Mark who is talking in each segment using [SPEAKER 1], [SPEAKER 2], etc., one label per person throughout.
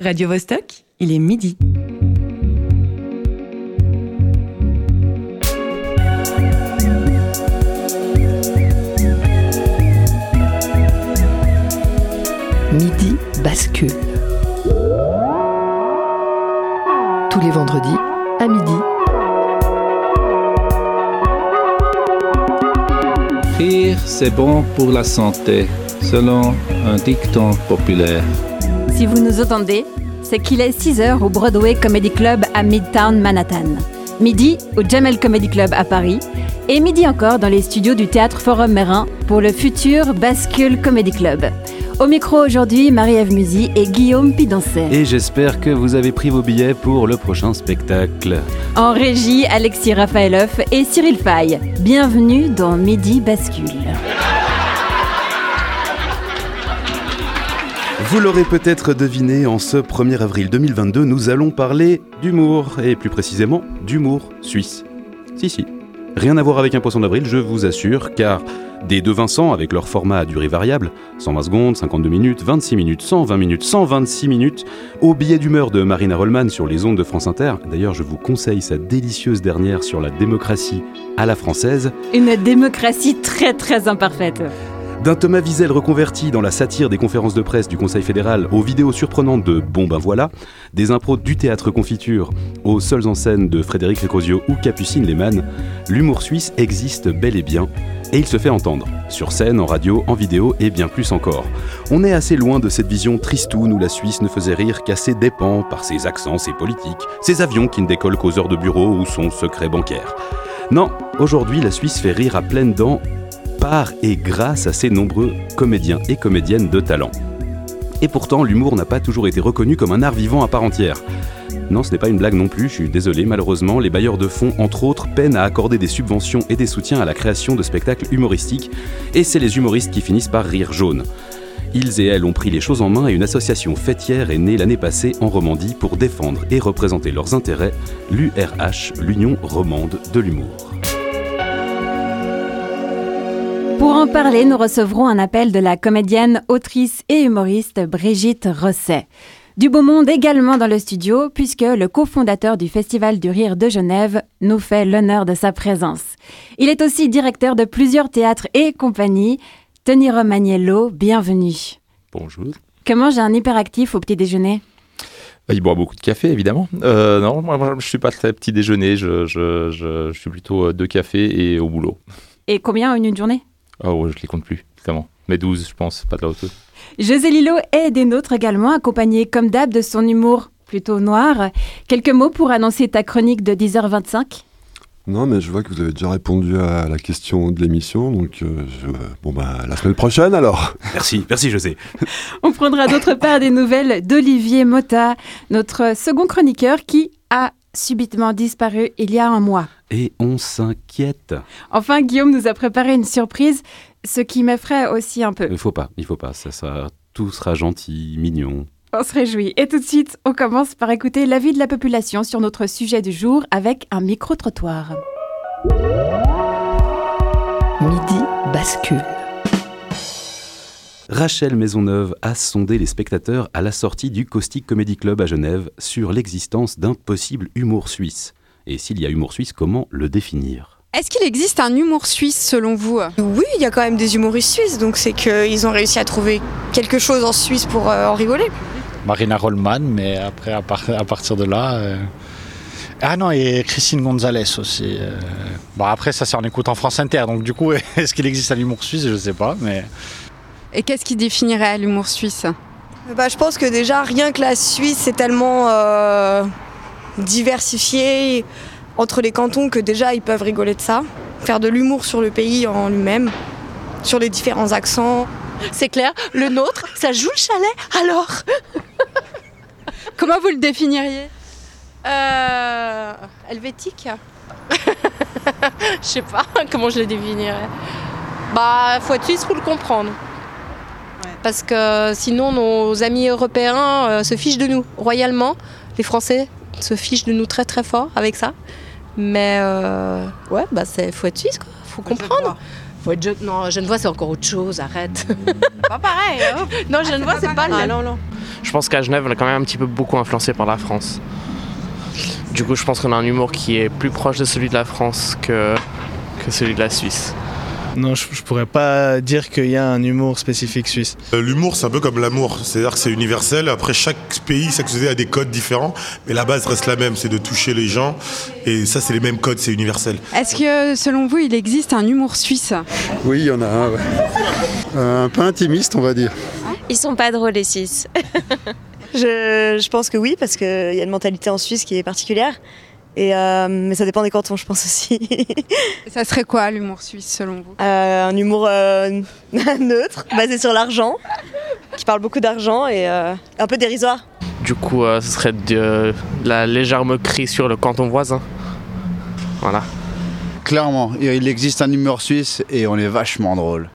[SPEAKER 1] Radio Vostok, il est midi.
[SPEAKER 2] Midi bascule. Tous les vendredis à midi.
[SPEAKER 3] Rire, c'est bon pour la santé, selon un dicton populaire.
[SPEAKER 4] Si vous nous entendez, c'est qu'il est 6h au Broadway Comedy Club à Midtown Manhattan. Midi au Jamel Comedy Club à Paris. Et midi encore dans les studios du Théâtre Forum Mérin pour le futur Bascule Comedy Club. Au micro aujourd'hui, Marie-Ève Musy et Guillaume Pidancet.
[SPEAKER 5] Et j'espère que vous avez pris vos billets pour le prochain spectacle.
[SPEAKER 4] En régie, Alexis Raphaëloff et Cyril Fay. Bienvenue dans Midi Bascule.
[SPEAKER 5] Vous l'aurez peut-être deviné, en ce 1er avril 2022, nous allons parler d'humour, et plus précisément d'humour suisse. Si, si. Rien à voir avec un poisson d'avril, je vous assure, car des deux Vincent, avec leur format à durée variable, 120 secondes, 52 minutes, 26 minutes, 120 minutes, 126 minutes, au billet d'humeur de Marina Rollman sur les ondes de France Inter, d'ailleurs je vous conseille sa délicieuse dernière sur la démocratie à la française,
[SPEAKER 4] Une démocratie très très imparfaite.
[SPEAKER 5] D'un Thomas Wiesel reconverti dans la satire des conférences de presse du Conseil fédéral aux vidéos surprenantes de Bon ben voilà, des impros du théâtre confiture aux seules en scène de Frédéric Recosio ou Capucine Lehmann, l'humour suisse existe bel et bien et il se fait entendre, sur scène, en radio, en vidéo et bien plus encore. On est assez loin de cette vision tristoune où la Suisse ne faisait rire qu'à ses dépens par ses accents, ses politiques, ses avions qui ne décollent qu'aux heures de bureau ou son secret bancaire. Non, aujourd'hui la Suisse fait rire à pleines dents par et grâce à ses nombreux comédiens et comédiennes de talent. Et pourtant, l'humour n'a pas toujours été reconnu comme un art vivant à part entière. Non, ce n'est pas une blague non plus, je suis désolé, malheureusement, les bailleurs de fonds, entre autres, peinent à accorder des subventions et des soutiens à la création de spectacles humoristiques, et c'est les humoristes qui finissent par rire jaune. Ils et elles ont pris les choses en main et une association fêtière est née l'année passée en Romandie pour défendre et représenter leurs intérêts, l'URH, l'Union romande de l'humour.
[SPEAKER 4] Pour en parler, nous recevrons un appel de la comédienne, autrice et humoriste Brigitte Rosset. Du beau monde également dans le studio, puisque le cofondateur du Festival du Rire de Genève nous fait l'honneur de sa présence. Il est aussi directeur de plusieurs théâtres et compagnies. Tony Romaniello, bienvenue.
[SPEAKER 6] Bonjour.
[SPEAKER 4] Comment j'ai un hyperactif au petit déjeuner?
[SPEAKER 6] Bah, il boit beaucoup de café, évidemment. Euh, non, moi, je suis pas très petit déjeuner. Je, je, je, je suis plutôt euh, deux cafés et au boulot.
[SPEAKER 4] Et combien en une journée?
[SPEAKER 6] Ah ouais, je les compte plus, évidemment. Mais 12, je pense, pas de la hauteur.
[SPEAKER 4] José Lillo est des nôtres également, accompagné comme d'hab de son humour plutôt noir. Quelques mots pour annoncer ta chronique de 10h25
[SPEAKER 7] Non, mais je vois que vous avez déjà répondu à la question de l'émission, donc euh, je- bon bah la semaine prochaine alors.
[SPEAKER 5] Merci, merci José.
[SPEAKER 4] On prendra d'autre part des nouvelles d'Olivier Mota, notre second chroniqueur qui a subitement disparu il y a un mois.
[SPEAKER 5] Et on s'inquiète.
[SPEAKER 4] Enfin, Guillaume nous a préparé une surprise, ce qui m'effraie aussi un peu.
[SPEAKER 5] Il faut pas, il faut pas, ça, ça, tout sera gentil, mignon.
[SPEAKER 4] On se réjouit. Et tout de suite, on commence par écouter l'avis de la population sur notre sujet du jour avec un micro-trottoir.
[SPEAKER 2] Midi bascule.
[SPEAKER 5] Rachel Maisonneuve a sondé les spectateurs à la sortie du Caustic Comedy Club à Genève sur l'existence d'un possible humour suisse. Et s'il y a humour suisse, comment le définir?
[SPEAKER 8] Est-ce qu'il existe un humour suisse selon vous?
[SPEAKER 9] Oui, il y a quand même des humoristes suisses, donc c'est qu'ils ont réussi à trouver quelque chose en Suisse pour euh, en rigoler.
[SPEAKER 10] Marina Rollman, mais après, à, par- à partir de là. euh, Ah non, et Christine Gonzalez aussi. euh. Bon, après, ça, c'est en écoutant France Inter. Donc, du coup, est-ce qu'il existe un humour suisse? Je sais pas. Mais
[SPEAKER 8] Et qu'est-ce qui définirait l'humour suisse
[SPEAKER 9] Bah, je pense que déjà, rien que la Suisse, c'est tellement euh, diversifié entre les cantons que déjà, ils peuvent rigoler de ça. Faire de l'humour sur le pays en lui-même, sur les différents accents.
[SPEAKER 11] C'est clair, le nôtre, ça joue le chalet, alors
[SPEAKER 8] Comment vous le définiriez
[SPEAKER 11] Euh. Helvétique Je sais pas comment je le définirais. Bah, faut être suisse pour le comprendre. Parce que sinon, nos amis européens euh, se fichent de nous royalement. Les Français se fichent de nous très très fort avec ça. Mais euh, ouais, bah, c'est faut être suisse, quoi. Faut comprendre. Faut être je- Non, Genevois, c'est encore autre chose, arrête.
[SPEAKER 12] Pas pareil, hein
[SPEAKER 11] non, Genevois,
[SPEAKER 12] pas
[SPEAKER 11] c'est pas le même.
[SPEAKER 12] Ah, non, non. je pense qu'à Genève, on est quand même un petit peu beaucoup influencé par la France. Du coup, je pense qu'on a un humour qui est plus proche de celui de la France que, que celui de la Suisse.
[SPEAKER 13] Non, je, je pourrais pas dire qu'il y a un humour spécifique suisse.
[SPEAKER 14] Euh, L'humour, c'est un peu comme l'amour, c'est-à-dire que c'est universel. Après, chaque pays, chaque société a des codes différents, mais la base reste la même, c'est de toucher les gens. Et ça, c'est les mêmes codes, c'est universel.
[SPEAKER 8] Est-ce que selon vous, il existe un humour suisse?
[SPEAKER 15] Oui, il y en a un, ouais. Euh, un peu intimiste, on va dire.
[SPEAKER 16] Ils sont pas drôles les Suisses.
[SPEAKER 17] je, je pense que oui, parce qu'il y a une mentalité en Suisse qui est particulière. Et euh, mais ça dépend des cantons, je pense aussi.
[SPEAKER 8] Et ça serait quoi l'humour suisse selon vous?
[SPEAKER 17] Euh, un humour euh, neutre, basé sur l'argent, qui parle beaucoup d'argent et euh, un peu dérisoire.
[SPEAKER 12] Du coup, euh, ce serait de, de la légère moquerie sur le canton voisin. Voilà.
[SPEAKER 15] Clairement, il existe un humour suisse et on est vachement drôle.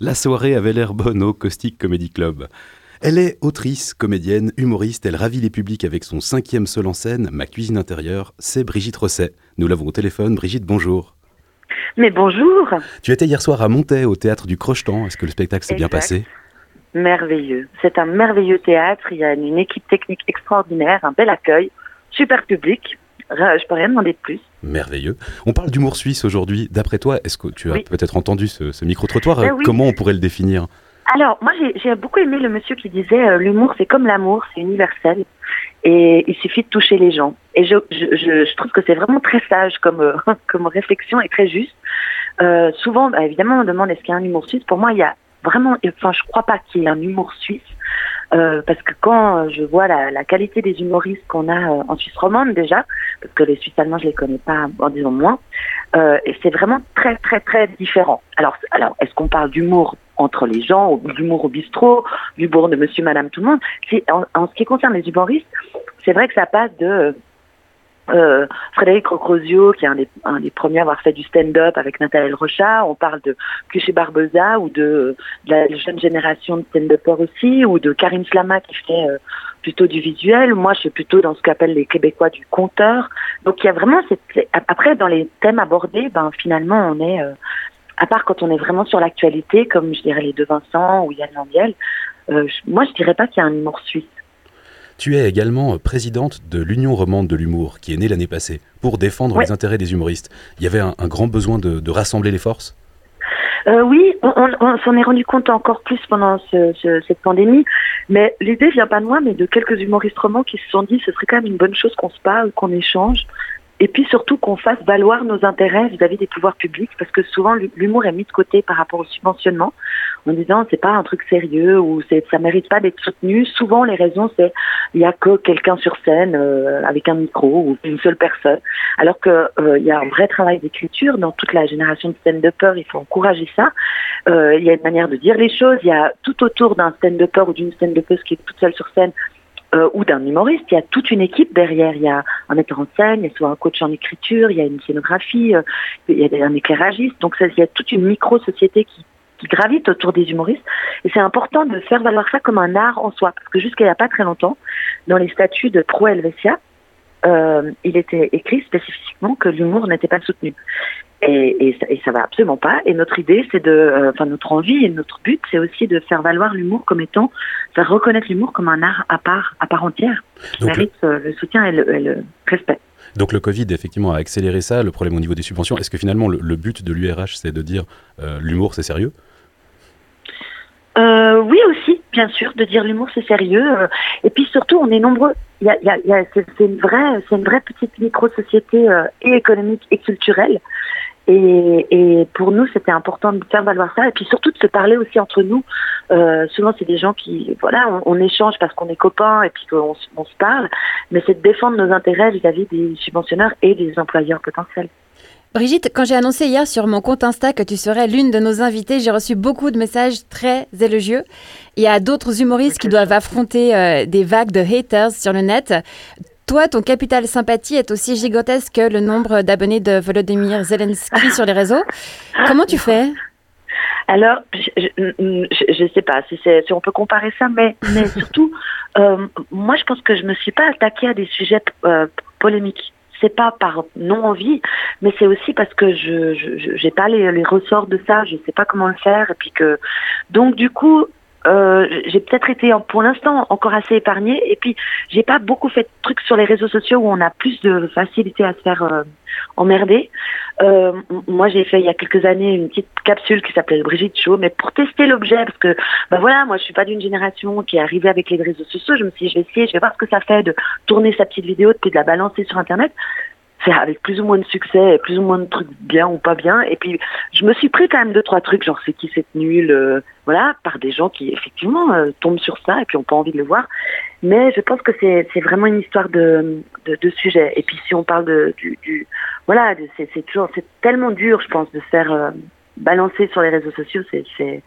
[SPEAKER 5] La soirée avait l'air bonne au Caustic Comedy Club. Elle est autrice, comédienne, humoriste, elle ravit les publics avec son cinquième seul en scène, Ma cuisine intérieure, c'est Brigitte Rosset. Nous l'avons au téléphone. Brigitte, bonjour.
[SPEAKER 18] Mais bonjour
[SPEAKER 5] Tu étais hier soir à Montaix, au théâtre du Crochetan. Est-ce que le spectacle s'est bien passé?
[SPEAKER 18] Merveilleux. C'est un merveilleux théâtre, il y a une équipe technique extraordinaire, un bel accueil, super public. Ra- Je peux rien demander de plus.
[SPEAKER 5] Merveilleux. On parle d'humour suisse aujourd'hui. D'après toi, est-ce que tu as
[SPEAKER 18] Oui.
[SPEAKER 5] peut-être entendu ce, ce micro-trottoir?
[SPEAKER 18] Eh oui.
[SPEAKER 5] Comment on pourrait le définir?
[SPEAKER 18] Alors, moi, j'ai- beaucoup aimé le monsieur qui disait euh, l'humour, c'est comme l'amour, c'est universel. Et il suffit de toucher les gens. Et je, trouve que c'est vraiment très sage comme, euh, réflexion et très juste. Euh, souvent, bah, évidemment, on demande est-ce qu'il y a un humour suisse? Pour moi, il y a vraiment, enfin, je crois pas qu'il y ait un humour suisse. Parce que quand je vois la, qualité des humoristes qu'on a en Suisse romande déjà, parce que les Suisses allemands je les connais pas, en disant moins, et c'est vraiment très très très différent. Alors, alors est-ce qu'on parle d'humour entre les gens, ou d'humour au bistrot, d'humour de Monsieur, Madame, tout le monde en, ce qui concerne les humoristes, c'est vrai que ça passe de euh, Frédéric Rocrosio, qui est un des, premiers à avoir fait du stand-up avec Nathalie Rochard. On parle de Cuché Barbosa ou de, la jeune génération de stand-uppers aussi, ou de Karine Slama qui fait euh, plutôt du visuel. Moi, je suis plutôt dans ce qu'appellent les Québécois du conteur. Donc, il y a vraiment cette... Après, dans les thèmes abordés, ben, finalement, on est... euh, à part quand on est vraiment sur l'actualité, comme je dirais les deux Vincent ou Yann Landiel, euh, je- moi, je dirais pas qu'il y a un humour suisse.
[SPEAKER 5] Tu es également euh, présidente de l'Union romande de l'humour, qui est née l'année passée, pour défendre
[SPEAKER 18] Ouais.
[SPEAKER 5] les intérêts des humoristes. Il y avait un, un grand besoin de, de rassembler les forces?
[SPEAKER 18] Euh, oui, on, on- on s'en est rendu compte encore plus pendant ce- ce- cette pandémie, mais l'idée vient pas de moi, mais de quelques humoristes romans qui se sont dit ce serait quand même une bonne chose qu'on se parle, qu'on échange, et puis surtout qu'on fasse valoir nos intérêts vis-à-vis des pouvoirs publics, parce que souvent l'hu- l'humour est mis de côté par rapport au subventionnement, en disant c'est pas un truc sérieux ou ça mérite pas d'être soutenu. Souvent les raisons c'est il y a que quelqu'un sur scène euh, avec un micro ou une seule personne, alors que euh, il y a un vrai travail d'écriture dans toute la génération de stand-uppers. Il faut encourager ça. Euh, il y a une manière de dire les choses. Il y a tout autour d'un stand-upper ou d'une stand-uppeuse qui est toute seule sur scène euh, ou d'un humoriste, il y a toute une équipe derrière. Il y a un metteur en scène, il y a soit un coach en écriture, il y a une scénographie, euh, il y a un éclairagiste. Donc il y a toute une micro-société qui, qui gravite autour des humoristes. Et c'est important de faire valoir ça comme un art en soi. Parce que jusqu'à il n'y a pas très longtemps, dans les statuts de Pro Helvetia, euh, il était écrit spécifiquement que l'humour n'était pas soutenu. Et, et, ça, et ça va absolument pas. Et notre idée, c'est de, euh, enfin notre envie et notre but, c'est aussi de faire valoir l'humour comme étant, faire reconnaître l'humour comme un art à part, à part entière, qui
[SPEAKER 5] Donc,
[SPEAKER 18] mérite euh, le soutien et le, et le respect.
[SPEAKER 5] Donc le Covid, effectivement, a accéléré ça, le problème au niveau des subventions. Est-ce que finalement, le, le but de l'URH, c'est de dire euh, l'humour, c'est sérieux?
[SPEAKER 18] Euh, oui aussi, bien sûr, de dire l'humour c'est sérieux. euh, et puis surtout, on est nombreux. C'est une vraie, c'est une vraie petite micro-société et économique et culturelle. Et, et pour nous, c'était important de faire valoir ça. Et puis surtout de se parler aussi entre nous. Euh, souvent, c'est des gens qui, voilà, on, on échange parce qu'on est copains et puis qu'on on se parle. Mais c'est de défendre nos intérêts vis-à-vis des subventionneurs et des employeurs potentiels.
[SPEAKER 4] Brigitte, quand j'ai annoncé hier sur mon compte Insta que tu serais l'une de nos invitées, j'ai reçu beaucoup de messages très élogieux. Il y a d'autres humoristes qui doivent affronter euh, des vagues de haters sur le net. Toi, ton capital sympathie est aussi gigantesque que le nombre d'abonnés de Volodymyr Zelensky sur les réseaux. Comment tu fais?
[SPEAKER 18] Alors, je, je sais pas si, on peut comparer ça, mais, mais surtout, euh, moi, je pense que je me suis pas attaquée à des sujets euh, polémiques. c'est pas par non-envie, mais c'est aussi parce que je j'ai pas les, les ressorts de ça, je sais pas comment le faire, et puis que donc du coup euh, j'ai peut-être été pour l'instant encore assez épargnée. Et puis j'ai pas beaucoup fait de trucs sur les réseaux sociaux où on a plus de facilité à se faire euh, emmerder. Euh, moi j'ai fait il y a quelques années une petite capsule qui s'appelait Brigitte Show mais pour tester l'objet parce que bah voilà moi je suis pas d'une génération qui est arrivée avec les réseaux sociaux. Je me suis dit je vais essayer je vais voir ce que ça fait de tourner sa petite vidéo puis de la balancer sur internet avec plus ou moins de succès, plus ou moins de trucs bien ou pas bien. Et puis, je me suis pris quand même deux, trois trucs, genre c'est qui cette nulle, euh, voilà, par des gens qui effectivement euh, tombent sur ça et puis ont pas envie de le voir. Mais je pense que c'est, c'est vraiment une histoire de, de, sujet. Et puis si on parle de, du, voilà, c'est, c'est toujours, c'est tellement dur, je pense, de se faire euh, balancer sur les réseaux sociaux. C'est, c'est,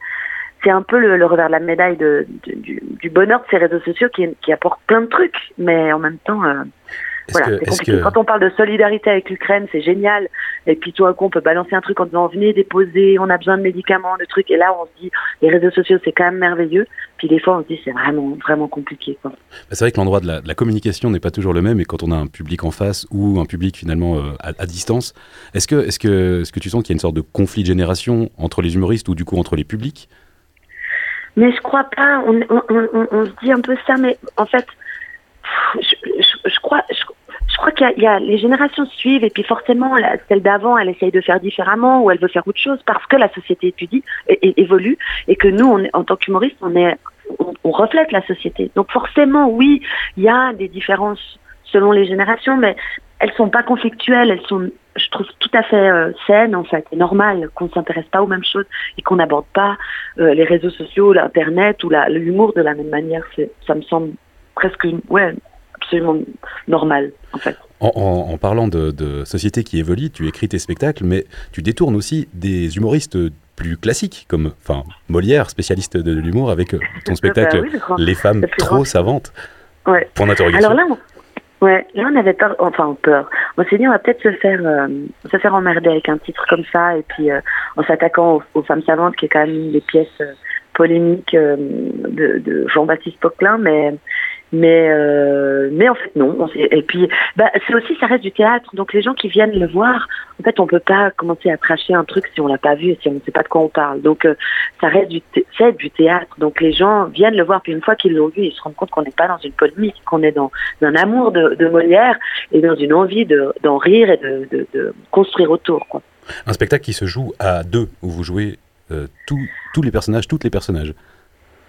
[SPEAKER 18] c'est un peu le, revers de la médaille du, du, bonheur de ces réseaux sociaux qui, qui apportent plein de trucs, mais en même temps. Voilà, que, que... Quand on parle de solidarité avec l'Ukraine, c'est génial. Et puis tout à coup, on peut balancer un truc en disant venez déposer, on a besoin de médicaments, de trucs. Et là, on se dit les réseaux sociaux, c'est quand même merveilleux. Puis des fois, on se dit c'est vraiment vraiment compliqué. Bah,
[SPEAKER 5] c'est vrai que l'endroit de la, de la communication n'est pas toujours le même. Et quand on a un public en face ou un public finalement euh, à, à, distance, est-ce que est-ce que est-ce que tu sens qu'il y a une sorte de conflit de génération entre les humoristes ou du coup entre les publics?
[SPEAKER 18] Mais je crois pas. On, on, on, on se dit un peu ça, mais en fait. Je, je, je, crois, je, je crois qu'il y, a les générations suivent et puis forcément celle d'avant elle essaye de faire différemment ou elle veut faire autre chose parce que la société étudie et, évolue et que nous en tant qu'humoristes on reflète la société. Donc forcément oui il y a des différences selon les générations mais elles sont pas conflictuelles elles sont je trouve tout à fait euh, saines en fait et normales qu'on s'intéresse pas aux mêmes choses et qu'on n'aborde pas euh, les réseaux sociaux l'internet ou l'humour de la même manière. Ça me semble presque ouais absolument normal, en fait.
[SPEAKER 5] En, en, en parlant de, de, société qui évolue, tu écris tes spectacles, mais tu détournes aussi des humoristes plus classiques, comme enfin, Molière, spécialiste de, l'humour, avec euh, ton spectacle bah oui, Les femmes trop grand. savantes.
[SPEAKER 18] Ouais.
[SPEAKER 5] Point d'interrogation.
[SPEAKER 18] Alors là, on, ouais, là, on avait peur, enfin peur. On s'est dit, on va peut-être se faire, euh, se faire emmerder avec un titre comme ça, et puis euh, en s'attaquant aux, aux, femmes savantes, qui est quand même une des pièces euh, polémiques de, de Jean-Baptiste Poquelin, mais mais euh, mais en fait non. Et puis bah, c'est aussi ça reste du théâtre. Donc les gens qui viennent le voir en fait on peut pas commencer à tracher un truc si on l'a pas vu si on ne sait pas de quoi on parle. Donc euh, ça reste du c'est du théâtre. Donc les gens viennent le voir puis une fois qu'ils l'ont vu ils se rendent compte qu'on n'est pas dans une polémique qu'on est dans, un amour de, Molière et dans une envie de d'en rire et de, de, construire autour
[SPEAKER 5] un spectacle qui se joue à deux où vous jouez euh, tous les personnages toutes les personnages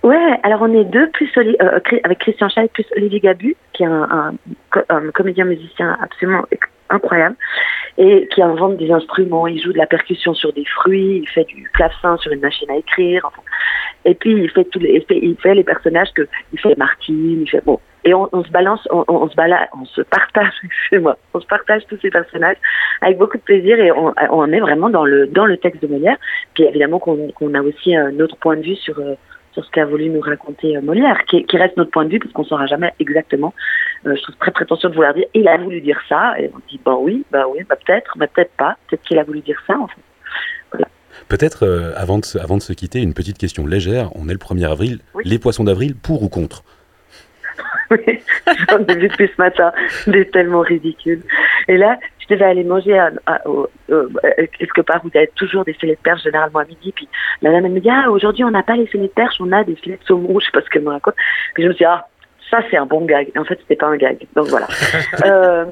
[SPEAKER 18] Ouais, alors on est deux, plus euh, avec Christian Schall, plus Olivier Gabu, qui est un, un, comédien musicien absolument incroyable, et qui invente des instruments, il joue de la percussion sur des fruits, il fait du clavecin sur une machine à écrire, enfin. et puis il fait tous les, il fait, les personnages que, il fait Martine, il fait, bon, et on, se balance, on, se balade, on se partage, excusez-moi, on se partage tous ces personnages avec beaucoup de plaisir et on, on est vraiment dans le, dans le texte de Molière, puis évidemment qu'on qu a aussi un autre point de vue sur, euh, sur ce qu'a voulu nous raconter euh, Molière, qui, qui, reste notre point de vue, parce qu'on ne saura jamais exactement. Euh, je trouve très prétentieux de vouloir dire il a voulu dire ça, et on dit bah oui, bah oui, bah peut-être, mais peut-être pas, peut-être qu'il a voulu dire ça en fait. Voilà.
[SPEAKER 5] Peut-être, euh, avant, de, avant de se quitter, une petite question légère. On est le 1er avril. Oui. Les poissons d'avril, pour ou contre?
[SPEAKER 18] Oui, j'en ai vu depuis ce matin. C'est tellement ridicule. Et là, je devais aller manger à, à, quelque part où il y toujours des filets de perche, généralement à midi. Puis la dame, elle me dit, ah, aujourd'hui, on n'a pas les filets de perche, on a des filets de saumon. Je sais pas ce qu'elle me raconte. Puis je me suis dit, ah, ça, c'est un bon gag. En fait, c'était pas un gag. Donc voilà. euh,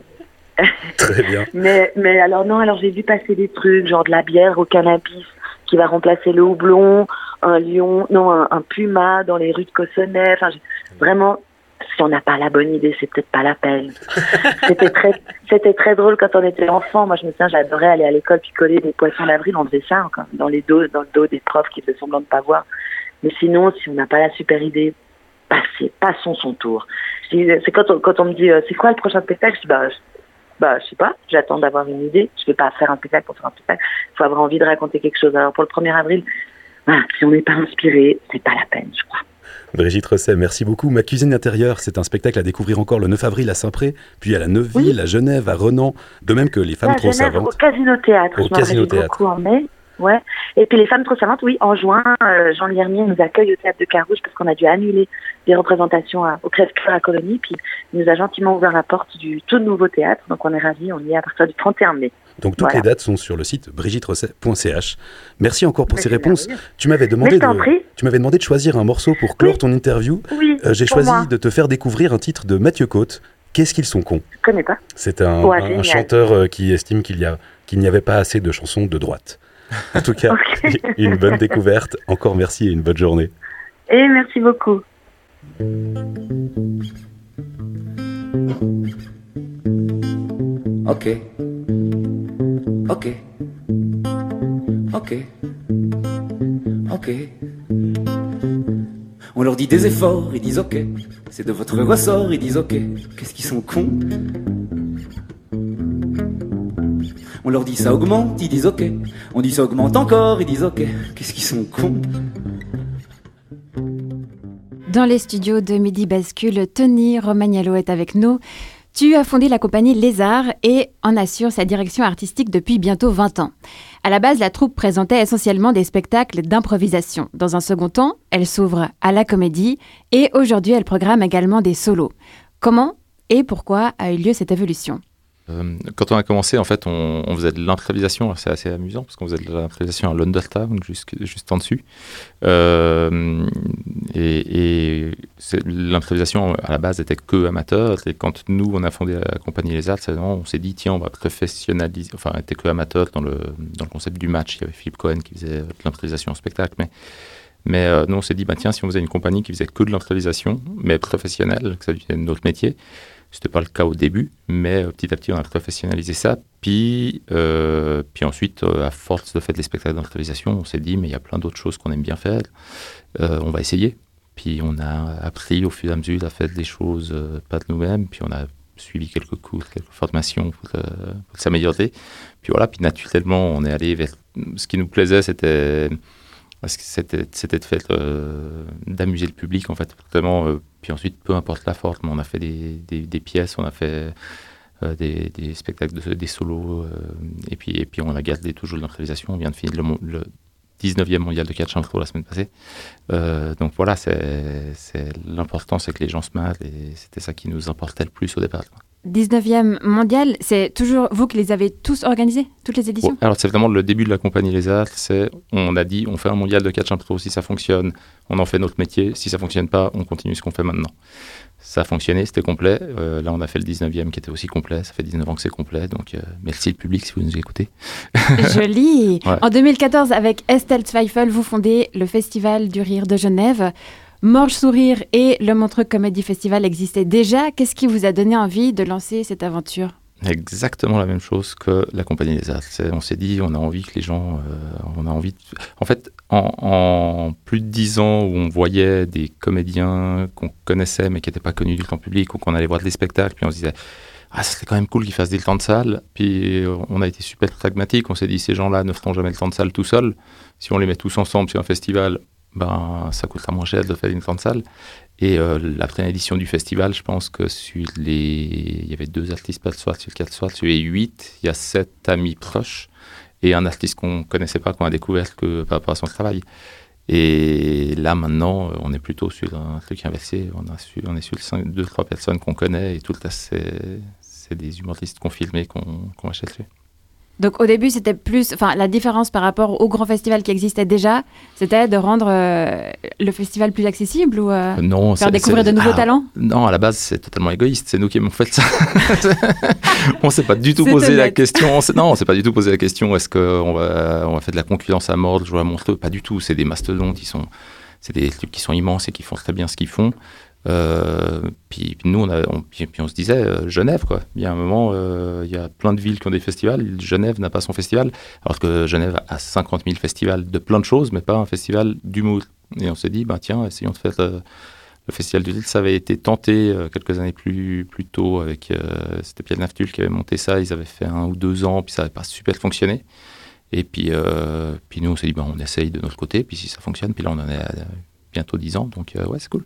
[SPEAKER 5] Très bien.
[SPEAKER 18] mais, mais alors, non, alors j'ai vu passer des trucs, genre de la bière au cannabis qui va remplacer le houblon, un lion, non, un, un puma dans les rues de Cossonay. Enfin, vraiment, si on n'a pas la bonne idée, c'est peut-être pas la peine. c'était très, c'était très drôle quand on était enfant. Moi, je me souviens, j'adorais aller à l'école picoler des poissons d'avril. On faisait ça encore, dans les dos, dans le dos des profs qui faisaient semblant de pas voir. Mais sinon, si on n'a pas la super idée, passez, passons son tour. C'est quand on, me dit, euh, c'est quoi le prochain spectacle? Je dis, bah, je, bah, je sais pas. J'attends d'avoir une idée. Je vais pas faire un spectacle pour faire un spectacle. Il faut avoir envie de raconter quelque chose. Alors pour le 1er avril, voilà, si on n'est pas inspiré, c'est pas la peine, je crois.
[SPEAKER 5] Brigitte Rosset, merci beaucoup. Ma cuisine intérieure, c'est un spectacle à découvrir encore le 9 avril à Saint-Pré, puis à la Neuville, oui. à Genève, à Renan, de même que les femmes trop savantes.
[SPEAKER 18] Au Casino Théâtre.
[SPEAKER 5] Au Casino Théâtre.
[SPEAKER 18] Beaucoup en mai. Ouais. Et puis les femmes trop savantes, oui, en juin, euh, Jean Liermier nous accueille au théâtre de Carouge parce qu'on a dû annuler des représentations à- au Crève-Cœur à Colonie. Puis il nous a gentiment ouvert la porte du tout nouveau théâtre. Donc on est ravis, on y est à partir du 31 mai.
[SPEAKER 5] Donc toutes
[SPEAKER 18] Voilà.
[SPEAKER 5] les dates sont sur le site brigitterosset.ch. Merci encore pour ces réponses. Tu m'avais demandé, de,
[SPEAKER 18] prie.
[SPEAKER 5] tu m'avais demandé de choisir un morceau pour clore ton interview.
[SPEAKER 18] Oui,
[SPEAKER 5] Euh, J'ai choisi
[SPEAKER 18] moi.
[SPEAKER 5] de te faire découvrir un titre de Mathieu Côte. Qu'est-ce qu'ils sont cons?
[SPEAKER 18] Je connais pas.
[SPEAKER 5] C'est un,
[SPEAKER 18] Ouais,
[SPEAKER 5] un- un
[SPEAKER 18] génial.
[SPEAKER 5] chanteur euh, qui estime qu'il y a qu'il n'y avait pas assez de chansons de droite. En tout cas, une bonne découverte. Encore merci et une bonne journée.
[SPEAKER 18] Et merci beaucoup.
[SPEAKER 19] Ok. Ok. Ok. Ok. On leur dit des efforts, ils disent ok. C'est de votre ressort, ils disent ok. Qu'est-ce qu'ils sont cons? On leur dit ça augmente, ils disent ok. On dit ça augmente encore, ils disent ok. Qu'est-ce qu'ils sont cons
[SPEAKER 4] Dans les studios de Midi Bascule, Tony Romagnolo est avec nous. Tu as fondé la compagnie Lézard et en assures sa direction artistique depuis bientôt 20 ans. À la base, la troupe présentait essentiellement des spectacles d'improvisation. Dans un second temps, elle s'ouvre à la comédie et aujourd'hui, elle programme également des solos. Comment et pourquoi a eu lieu cette évolution?
[SPEAKER 6] Quand on a commencé, en fait, on, faisait de l'improvisation. C'est assez amusant parce qu'on faisait de l'improvisation à London Town, juste en dessus. Euh, et l'improvisation, à la base, était que amateur. Quand nous, on a fondé la compagnie Les Arts, on s'est dit, tiens, on va professionnaliser. Enfin, on était que amateur dans le, concept du match. Il y avait Philippe Cohen qui faisait de l'improvisation en spectacle. Mais, mais euh, nous, on s'est dit, bah, tiens, si on faisait une compagnie qui faisait que de l'improvisation, mais professionnelle, que ça devienne notre métier. C'était pas le cas au début, mais euh, petit à petit, on a professionnalisé ça. Puis, euh, puis ensuite, euh, à force de faire des spectacles d'improvisation, on s'est dit, mais il y a plein d'autres choses qu'on aime bien faire. On va essayer. Puis on a appris au fur et à mesure à faire des choses pas de nous-mêmes. Puis on a suivi quelques cours, quelques formations pour, pour s'améliorer. Puis voilà, puis naturellement, on est allé vers... Ce qui nous plaisait, c'était c'était c'était de euh, d'amuser le public en fait vraiment euh, puis ensuite peu importe la forme on a fait des, des, pièces on a fait euh, des, spectacles de, des solos euh, et puis et puis on a gardé toujours l'improvisation on vient de finir le, le 19e mondial de catch impro la semaine passée donc voilà l'important c'est que les gens se marrent et c'était ça qui nous importait le plus au départ.
[SPEAKER 4] 19e mondial, c'est toujours vous qui les avez tous organisés, toutes les éditions
[SPEAKER 6] alors c'est vraiment le début de la compagnie Les Arts. C'est, on a dit, on fait un mondial de catch impro. Si ça fonctionne, on en fait notre métier. Si ça fonctionne pas, on continue ce qu'on fait maintenant. Ça a fonctionné, c'était complet. Euh, là, on a fait le 19e qui était aussi complet. Ça fait 19 ans que c'est complet. Donc, euh, merci le public si vous nous écoutez.
[SPEAKER 4] Joli.
[SPEAKER 6] Ouais.
[SPEAKER 4] En 2014, avec Estelle Zweifel, vous fondez le Festival du Rire de Genève. Morge Sourire et le Montreux Comedy Festival existaient déjà. Qu'est-ce qui vous a donné envie de lancer cette aventure?
[SPEAKER 6] Exactement la même chose que la compagnie des arts. C'est- On s'est dit, on a envie que les gens, euh, on a envie. En fait, en, plus de dix ans où on voyait des comédiens qu'on connaissait mais qui n'étaient pas connus du grand public ou qu'on allait voir des spectacles, puis on se disait, ah, ce serait quand même cool qu'ils fassent des temps de salle. Puis euh, on a été super pragmatique. On s'est dit, ces gens-là ne feront jamais le temps de salle tout seuls. Si on les met tous ensemble sur un festival, ben, ça coûtera moins cher de faire une temps de salle. Et euh, la première édition du festival, je pense que sur les... Il y avait deux artistes par soir, sur quatre soirs, sur les huit, il y a sept amis proches et un artiste qu'on connaissait pas, qu'on a découvert que par rapport à son travail. Et là, maintenant, euh, on est plutôt sur un truc inversé. On, a su, on est sur cinq- deux, trois personnes qu'on connaît et tout le reste, c'est, des humoristes confirmés qu'on, qu'on va chercher.
[SPEAKER 4] Donc au début, c'était plus, enfin la différence par rapport au grand festival qui existait déjà, c'était de rendre euh, le festival plus accessible ou euh,
[SPEAKER 6] Non,
[SPEAKER 4] faire découvrir de nouveaux
[SPEAKER 6] ah,
[SPEAKER 4] talents?
[SPEAKER 6] Non, à la base, c'est totalement égoïste. C'est nous qui avons fait ça. on s'est pas du tout posé la question. on Non, on s'est pas du tout posé la question. Est-ce qu'on va, on va faire de la concurrence à mort, jouer à Montreux? Pas du tout. C'est des mastodontes. Ils sont, c'est des trucs qui sont immenses et qui font très bien ce qu'ils font. Euh, puis, nous, on, se disait euh, Genève, quoi. Il y a un moment, euh, il y a plein de villes qui ont des festivals. Genève n'a pas son festival, alors que Genève a 50 000 festivals de plein de choses, mais pas un festival d'humour. Et on s'est dit, bah, tiens, essayons de faire le festival du Lille. Ça avait été tenté quelques années plus, tôt avec. C'était Pierre Naftul qui avait monté ça. Ils avaient fait un ou deux ans, puis ça n'avait pas super fonctionné. Et puis, puis nous, on s'est dit, bah, on essaye de notre côté, puis si ça fonctionne, puis là, on en est à bientôt 10 ans, donc ouais, c'est cool.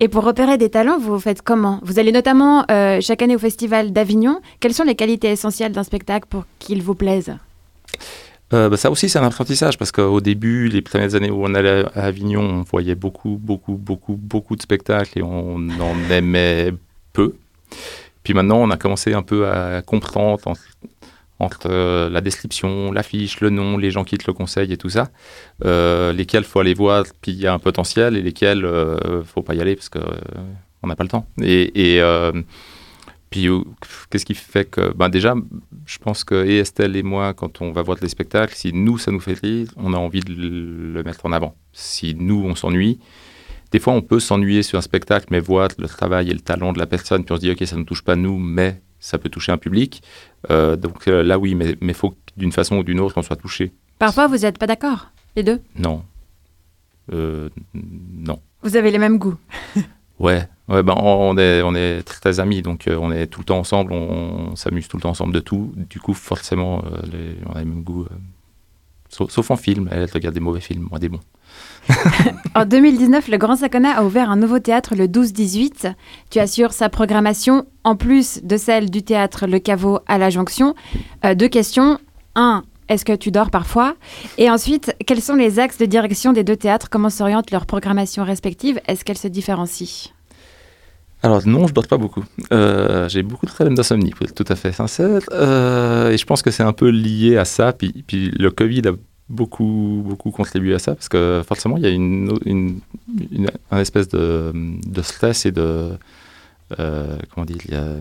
[SPEAKER 4] Et pour repérer des talents, vous faites comment? Vous allez notamment euh, chaque année au festival d'Avignon. Quelles sont les qualités essentielles d'un spectacle pour qu'il vous plaise?
[SPEAKER 6] Euh, bah, ça aussi, c'est un apprentissage parce qu'au début, les premières années où on allait à Avignon, on voyait beaucoup, beaucoup, beaucoup, beaucoup de spectacles et on en aimait peu. Puis maintenant, on a commencé un peu à comprendre entre, euh, la description, l'affiche, le nom, les gens qui te le conseillent et tout ça, euh, lesquels faut aller voir, puis il y a un potentiel et lesquels euh, faut pas y aller parce que euh, on n'a pas le temps. Et, euh, puis qu'est-ce qui fait que, ben déjà, je pense que Estelle et moi, quand on va voir des spectacles, si nous ça nous fait rire, on a envie de le mettre en avant. Si nous on s'ennuie, des fois on peut s'ennuyer sur un spectacle, mais voir le travail et le talent de la personne, puis on se dit ok ça ne touche pas nous, mais ça peut toucher un public. Euh, donc euh, là oui, mais il faut d'une façon ou d'une autre on soit touché.
[SPEAKER 4] Parfois, vous n'êtes pas d'accord, les deux?
[SPEAKER 6] Non. Euh, non.
[SPEAKER 4] Vous avez les mêmes goûts.
[SPEAKER 6] Ouais, ouais ben on est, on est très, très amis, donc euh, on est tout le temps ensemble, on, on s'amuse tout le temps ensemble de tout. Du coup, forcément, les- on a les mêmes goûts. Sauf en film, elle regarde des mauvais films, moi des bons.
[SPEAKER 4] En 2019, le Grand Sacona a ouvert un nouveau théâtre le 12-18. Tu assures sa programmation en plus de celle du théâtre Le Caveau à la Jonction. Euh, deux questions. Un, est-ce que tu dors parfois? Et ensuite, quels sont les axes de direction des deux théâtres? Comment s'orientent leurs programmations respectives? Est-ce qu'elles se différencient?
[SPEAKER 6] Alors non, je dors pas beaucoup. Euh, j'ai beaucoup de problèmes d'insomnie, pour être tout à fait sincère. Euh, et je pense que c'est un peu lié à ça. Puis, le Covid a beaucoup, beaucoup contribué à ça, parce que forcément, il y a une, une, un espèce de, de stress et de... euh, comment dire, il y a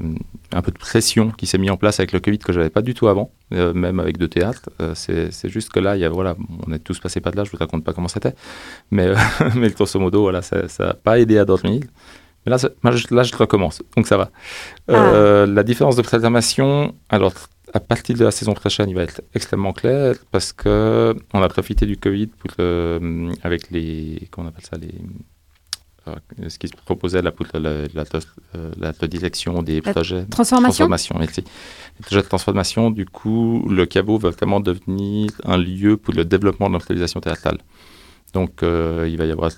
[SPEAKER 6] un peu de pression qui s'est mis en place avec le Covid que j'avais pas du tout avant, euh, même avec deux théâtres. Euh, c'est juste que là, il y a, voilà, on est tous passés pas de là, je vous raconte pas comment c'était, mais, mais grosso modo, voilà, ça n'a pas aidé à dormir. Mais là, je- là, je recommence, donc ça va. Euh, La différence de programmation, alors à partir de la saison prochaine, il va être extrêmement clair parce que on a profité du Covid pour, euh, avec les, comment on appelle ça, les, euh, ce qui se proposait là pour la, la, la, euh, la direction des
[SPEAKER 4] La
[SPEAKER 6] projets.
[SPEAKER 4] transformation?
[SPEAKER 6] Transformation, merci. Les projets de transformation, du coup, le Caveau va vraiment devenir un lieu pour le développement de l'improvisation théâtrale. Donc, euh, il va y avoir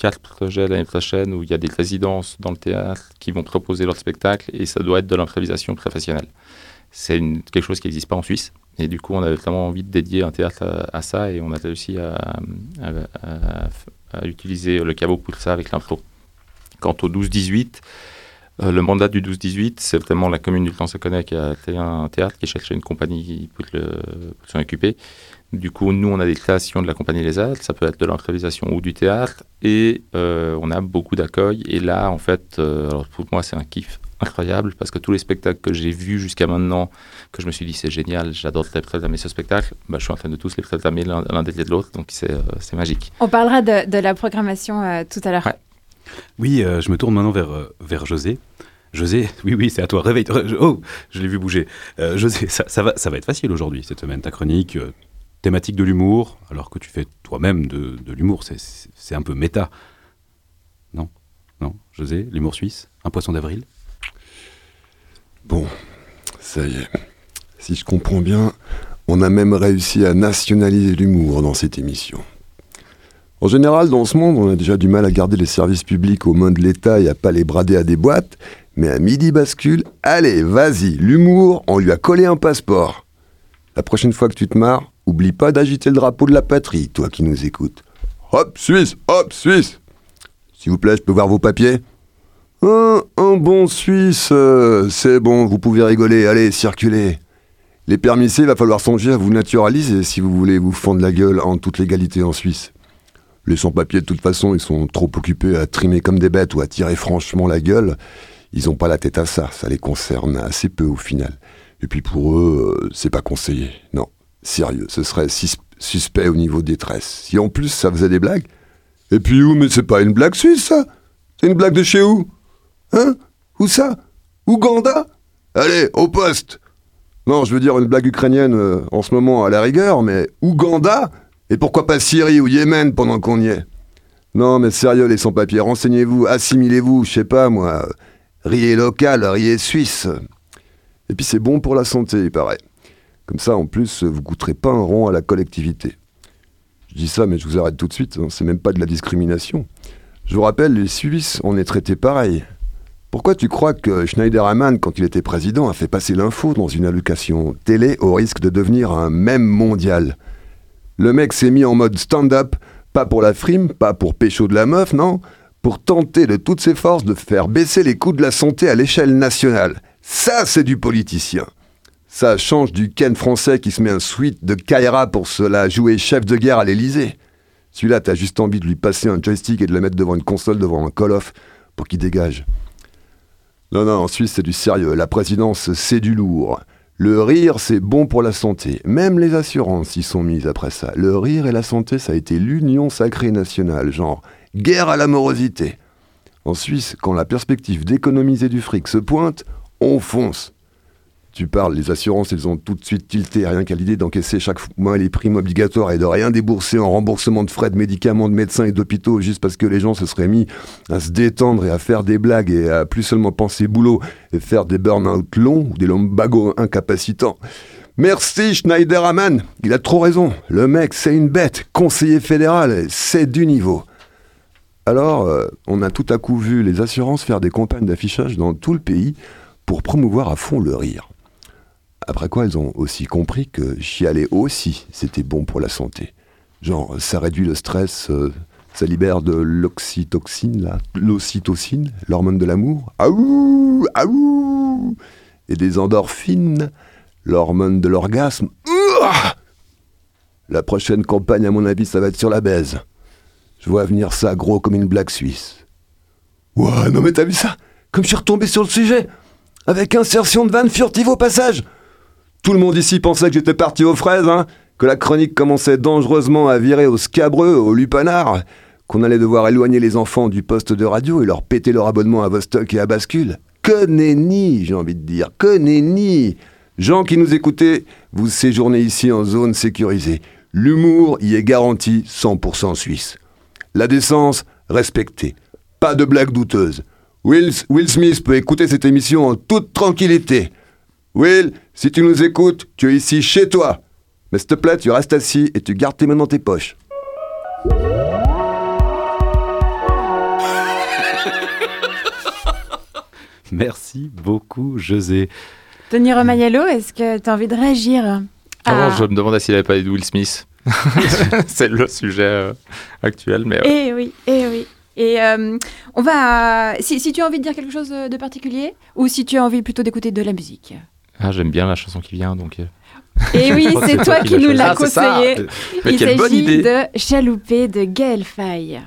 [SPEAKER 6] quatre projets l'année prochaine où il y a des résidences dans le théâtre qui vont proposer leur spectacle et ça doit être de l'improvisation professionnelle. C'est quelque chose qui n'existe pas en Suisse. Et du coup, on avait vraiment envie de dédier un théâtre à, ça et on a réussi à, utiliser le caveau pour ça avec l'impro. Quant au 12-18, euh, le mandat du 12-18, c'est vraiment la commune du connaît qui a créé un théâtre qui cherchait une compagnie pour, le- pour s'en occuper. Du coup, nous, on a des créations de la compagnie Les Arts, ça peut être de l'improvisation ou du théâtre, et euh, on a beaucoup d'accueil. Et là, en fait, euh, alors pour moi, c'est un kiff incroyable parce que tous les spectacles que j'ai vus jusqu'à maintenant, que je me suis dit c'est génial, j'adore les programmer ce spectacle, bah, je suis en train de tous les programmer l'un l'un derrière de l'autre, donc c'est euh, c'est magique.
[SPEAKER 4] On parlera de, de la programmation euh, tout à l'heure.
[SPEAKER 5] Oui, euh, je me tourne maintenant vers, euh, vers José. José, oui, oui, c'est à toi. Réveille. toi Oh, je l'ai vu bouger. Euh, José, ça, ça va, ça va être facile aujourd'hui, cette semaine. Ta chronique, euh, thématique de l'humour, alors que tu fais toi-même de, l'humour. C'est un peu méta. Non? Non? José, l'humour suisse? Un poisson d'avril?
[SPEAKER 7] Bon, ça y est. Si je comprends bien, on a même réussi à nationaliser l'humour dans cette émission. En général, dans ce monde, on a déjà du mal à garder les services publics aux mains de l'État et à pas les brader à des boîtes. Mais à midi bascule, allez, vas-y, l'humour, on lui a collé un passeport. La prochaine fois que tu te marres, oublie pas d'agiter le drapeau de la patrie, toi qui nous écoutes. Hop, Suisse, hop, Suisse S'il vous plaît, je peux voir vos papiers un, bon Suisse, euh, c'est bon, vous pouvez rigoler, allez, circulez. Les permis il va falloir songer à vous naturaliser si vous voulez vous fendre la gueule en toute légalité en Suisse. Les sans-papiers, de toute façon, ils sont trop occupés à trimer comme des bêtes ou à tirer franchement la gueule. Ils n'ont pas la tête à ça, ça les concerne assez peu au final. Et puis pour eux, euh, c'est pas conseillé. Non, sérieux, ce serait sus- suspect au niveau détresse. Si en plus ça faisait des blagues. Et puis où, mais c'est pas une blague suisse ça? C'est une blague de chez où? Hein? Où ça? Ouganda Allez, au poste Non, je veux dire une blague ukrainienne euh, en ce moment à la rigueur, mais Ouganda Et pourquoi pas Syrie ou Yémen pendant qu'on y est? Non, mais sérieux, les sans-papiers, renseignez-vous, assimilez-vous, je sais pas moi. Riez local, riez suisse. Et puis c'est bon pour la santé, il paraît. Comme ça, en plus, vous coûterez pas un rond à la collectivité. Je dis ça, mais je vous arrête tout de suite, hein, c'est même pas de la discrimination. Je vous rappelle, les Suisses, on est traités pareil. Pourquoi tu crois que Schneiderman, quand il était président, a fait passer l'info dans une allocation télé au risque de devenir un mème mondial? Le mec s'est mis en mode stand-up, pas pour la frime, pas pour pécho de la meuf, non? Pour tenter de toutes ses forces de faire baisser les coûts de la santé à l'échelle nationale. Ça, c'est du politicien. Ça change du Ken français qui se met un suite de Kaira pour se la jouer chef de guerre à l'Elysée. Celui-là, t'as juste envie de lui passer un joystick et de le mettre devant une console, devant un call-off, pour qu'il dégage. Non, non, en Suisse, c'est du sérieux. La présidence, c'est du lourd. Le rire, c'est bon pour la santé. Même les assurances y sont mises après ça. Le rire et la santé, ça a été l'union sacrée nationale, genre guerre à l'amorosité. En Suisse, quand la perspective d'économiser du fric se pointe, on fonce. Tu parles, les assurances, elles ont tout de suite tilté, rien qu'à l'idée d'encaisser chaque mois les primes obligatoires et de rien débourser en remboursement de frais de médicaments, de médecins et d'hôpitaux, juste parce que les gens se seraient mis à se détendre et à faire des blagues et à plus seulement penser boulot et faire des burn-out longs ou des lumbagos incapacitants. Merci Schneiderman, il a trop raison. Le mec, c'est une bête, conseiller fédéral, c'est du niveau. Alors, euh, on a tout à coup vu les assurances faire des campagnes d'affichage dans tout le pays pour promouvoir à fond le rire. Après quoi, elles ont aussi compris que chialer aussi, c'était bon pour la santé. Genre, ça réduit le stress, euh, ça libère de l'oxytoxine, là, l'ocytocine, l'hormone de l'amour. Aouh Aouh Et des endorphines, l'hormone de l'orgasme. La prochaine campagne, à mon avis, ça va être sur la baise. Je vois venir ça gros comme une blague suisse. Ouah, non mais t'as vu ça? Comme je suis retombé sur le sujet Avec insertion de vanne furtive au passage tout le monde ici pensait que j'étais parti aux fraises, hein que la chronique commençait dangereusement à virer au scabreux, au lupanard, qu'on allait devoir éloigner les enfants du poste de radio et leur péter leur abonnement à Vostok et à Bascule. Que nenni, j'ai envie de dire, que nenni Gens qui nous écoutez, vous séjournez ici en zone sécurisée. L'humour y est garanti 100% suisse. La décence, respectée. Pas de blagues douteuses. Will, Will Smith peut écouter cette émission en toute tranquillité. Will, si tu nous écoutes, tu es ici chez toi. Mais s'il te plaît, tu restes assis et tu gardes tes mains dans tes poches.
[SPEAKER 5] Merci beaucoup, José.
[SPEAKER 4] Tony Romagnolo, est-ce que tu as envie de réagir?
[SPEAKER 6] Ah, Je me demandais s'il avait pas de Will Smith. C'est le sujet euh, actuel. Mais,
[SPEAKER 4] Eh oui, eh oui. Et euh, on va. Si, si, tu as envie de dire quelque chose de particulier, ou si tu as envie plutôt d'écouter de la musique?
[SPEAKER 6] Ah, j'aime bien la chanson qui vient, donc.
[SPEAKER 4] Et eh oui, c'est toi, qui, qui nous l'as conseillé. Il s'agit de Chaloupé de Gaël Faye.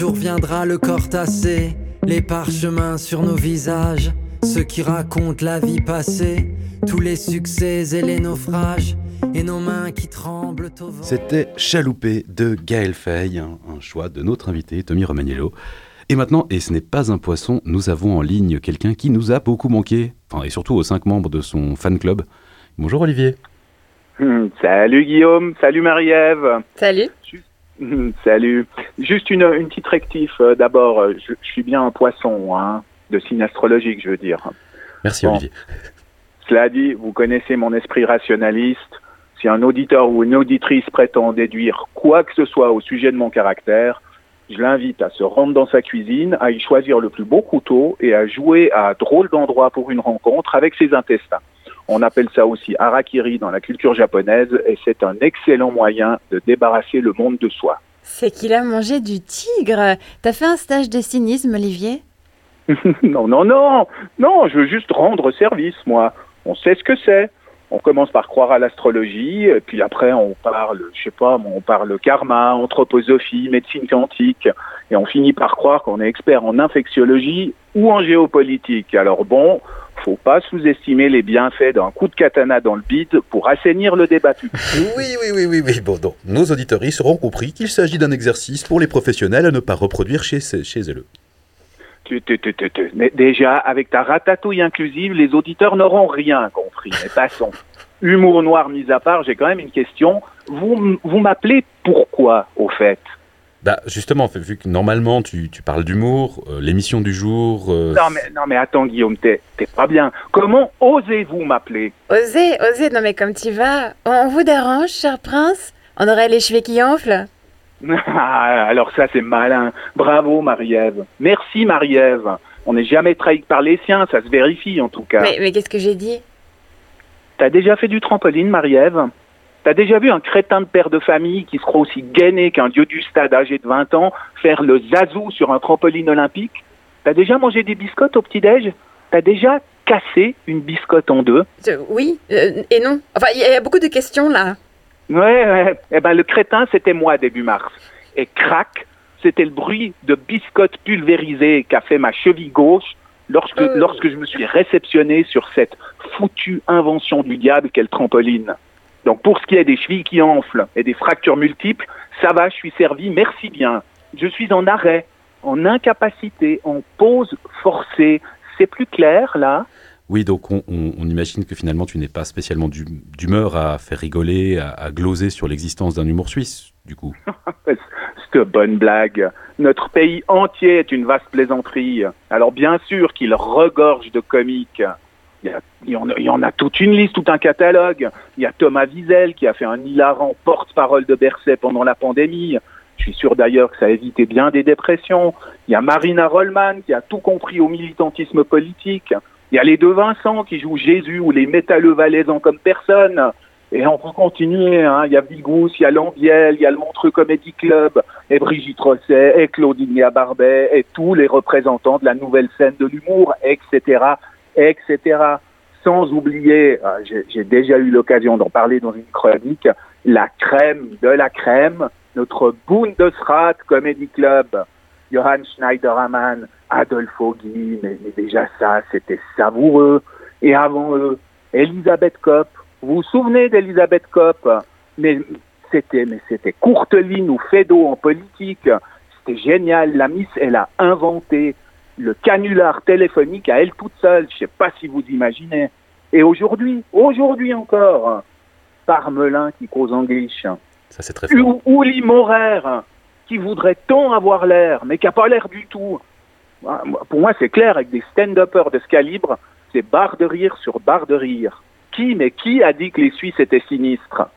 [SPEAKER 20] Viendra le corps tassé, les parchemins sur nos visages, ceux qui racontent la vie passée, tous les succès et les naufrages, et nos mains qui tremblent au vent.
[SPEAKER 5] C'était Chaloupé de Gaël Fay, un, choix de notre invité Tommy Romagnello. Et maintenant, et ce n'est pas un poisson, nous avons en ligne quelqu'un qui nous a beaucoup manqué, enfin, et surtout aux cinq membres de son fan club. Bonjour Olivier.
[SPEAKER 21] Hmm, salut Guillaume, salut Marie-Ève.
[SPEAKER 16] Salut.
[SPEAKER 21] Salut. Juste une, une petite rectif. Euh, d'abord, euh, je, suis bien un poisson, hein, de signe astrologique, je veux dire.
[SPEAKER 5] Merci Olivier.
[SPEAKER 21] Cela dit, vous connaissez mon esprit rationaliste. Si un auditeur ou une auditrice prétend déduire quoi que ce soit au sujet de mon caractère, je l'invite à se rendre dans sa cuisine, à y choisir le plus beau couteau et à jouer à drôle d'endroit pour une rencontre avec ses intestins. On appelle ça aussi harakiri dans la culture japonaise et c'est un excellent moyen de débarrasser le monde de soi.
[SPEAKER 4] C'est qu'il a mangé du tigre. T'as fait un stage de cynisme, Olivier?
[SPEAKER 21] Non, non, non. Non, je veux juste rendre service, moi. On sait ce que c'est. On commence par croire à l'astrologie, puis après on parle, je sais pas, on parle karma, anthroposophie, médecine quantique, et on finit par croire qu'on est expert en infectiologie ou en géopolitique. Alors bon, faut pas sous-estimer les bienfaits d'un coup de katana dans le bide pour assainir le débat public.
[SPEAKER 5] Oui, oui, oui, oui, oui. Bon, donc, nos auditeurs auront compris qu'il s'agit d'un exercice pour les professionnels à ne pas reproduire chez, chez eux.
[SPEAKER 21] Mais déjà, avec ta ratatouille inclusive, les auditeurs n'auront rien compris. Mais passons. Humour noir mis à part, j'ai quand même une question. Vous, vous m'appelez pourquoi, au fait?
[SPEAKER 5] Bah justement, vu que normalement tu, tu parles d'humour, euh, l'émission du jour... euh,
[SPEAKER 21] Non mais, non mais attends Guillaume, t'es t'es pas bien. Comment osez-vous m'appeler?
[SPEAKER 16] Osez, osez, non mais comme tu vas. On vous dérange, cher prince? On aurait les cheveux qui enflent
[SPEAKER 21] Ah, Alors ça c'est malin. Bravo Marie-Ève. Merci Marie-Ève. On n'est jamais trahi par les siens, ça se vérifie en tout cas.
[SPEAKER 16] Mais, mais qu'est-ce que j'ai dit?
[SPEAKER 21] T'as déjà fait du trampoline, Marie-Ève? T'as déjà vu un crétin de père de famille qui se croit aussi gainé qu'un dieu du stade âgé de 20 ans faire le zazou sur un trampoline olympique? T'as déjà mangé des biscottes au petit-déj? T'as déjà cassé une biscotte en deux?
[SPEAKER 16] Euh, Oui euh, et non. Enfin, il y a beaucoup de questions là.
[SPEAKER 21] Ouais, ouais. Eh ben, le crétin, c'était moi début mars. Et crac, c'était le bruit de biscottes pulvérisées qu'a fait ma cheville gauche lorsque, lorsque je me suis réceptionné sur cette foutue invention du diable qu'est le trampoline. Donc pour ce qui est des chevilles qui enflent et des fractures multiples, ça va, je suis servi, merci bien. Je suis en arrêt, en incapacité, en pause forcée. C'est plus clair là
[SPEAKER 5] Oui, donc on, on- on imagine que finalement tu n'es pas spécialement d'hu- d'humeur à faire rigoler, à, à gloser sur l'existence d'un humour suisse, du coup.
[SPEAKER 21] Cette bonne blague. Notre pays entier est une vaste plaisanterie. Alors bien sûr qu'il regorge de comiques. Il y, en a, toute une liste, tout un catalogue. Il y a Thomas Wiesel qui a fait un hilarant porte-parole de Berset pendant la pandémie. Je suis sûr d'ailleurs que ça a évité bien des dépressions. Il y a Marina Rollman qui a tout compris au militantisme politique. Il y a les deux Vincent qui jouent Jésus ou les métalleux valaisans comme personne. Et on peut continuer, hein. il y a Vigous, il y a Lambiel, il y a le Montreux Comedy Club, et Brigitte Rosset, et Claudinia Barbet, et tous les représentants de la nouvelle scène de l'humour, etc., etc. Sans oublier, euh, j'ai- déjà eu l'occasion d'en parler dans une chronique, la crème de la crème, notre Bundesrat Comedy Club, Johann Schneiderman, Adolfo Guy, mais, déjà ça, c'était savoureux. Et avant eux, Elisabeth Kopp. Vous vous souvenez d'Elisabeth Kopp? Mais c'était, mais c'était Courteline ou Fédo en politique. C'était génial. La Miss, elle a inventé le canular téléphonique à elle toute seule. Je sais pas si vous imaginez. Et aujourd'hui, aujourd'hui encore, Parmelin qui cause en.
[SPEAKER 5] Ça, c'est très
[SPEAKER 21] Ou Uli Maurer, qui voudrait tant avoir l'air, mais qui n'a pas l'air du tout. Pour moi, c'est clair, avec des stand-uppers de ce calibre, c'est barre de rire sur barre de rire. Qui, mais qui a dit que les Suisses étaient sinistres?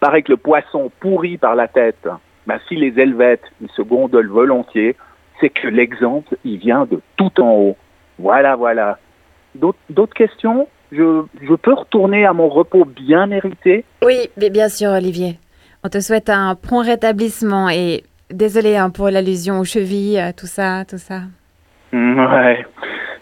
[SPEAKER 21] Paraît que le poisson pourrit par la tête. Ben, si les Helvètes, ils se gondolent volontiers, c'est que l'exemple, il vient de tout en haut. Voilà, voilà. D'autres questions? Je, je peux retourner à mon repos bien mérité?
[SPEAKER 16] Oui, mais bien sûr, Olivier. On te souhaite un prompt rétablissement et désolé hein, pour l'allusion aux chevilles, euh, tout ça, tout ça.
[SPEAKER 21] Mm, Ouais,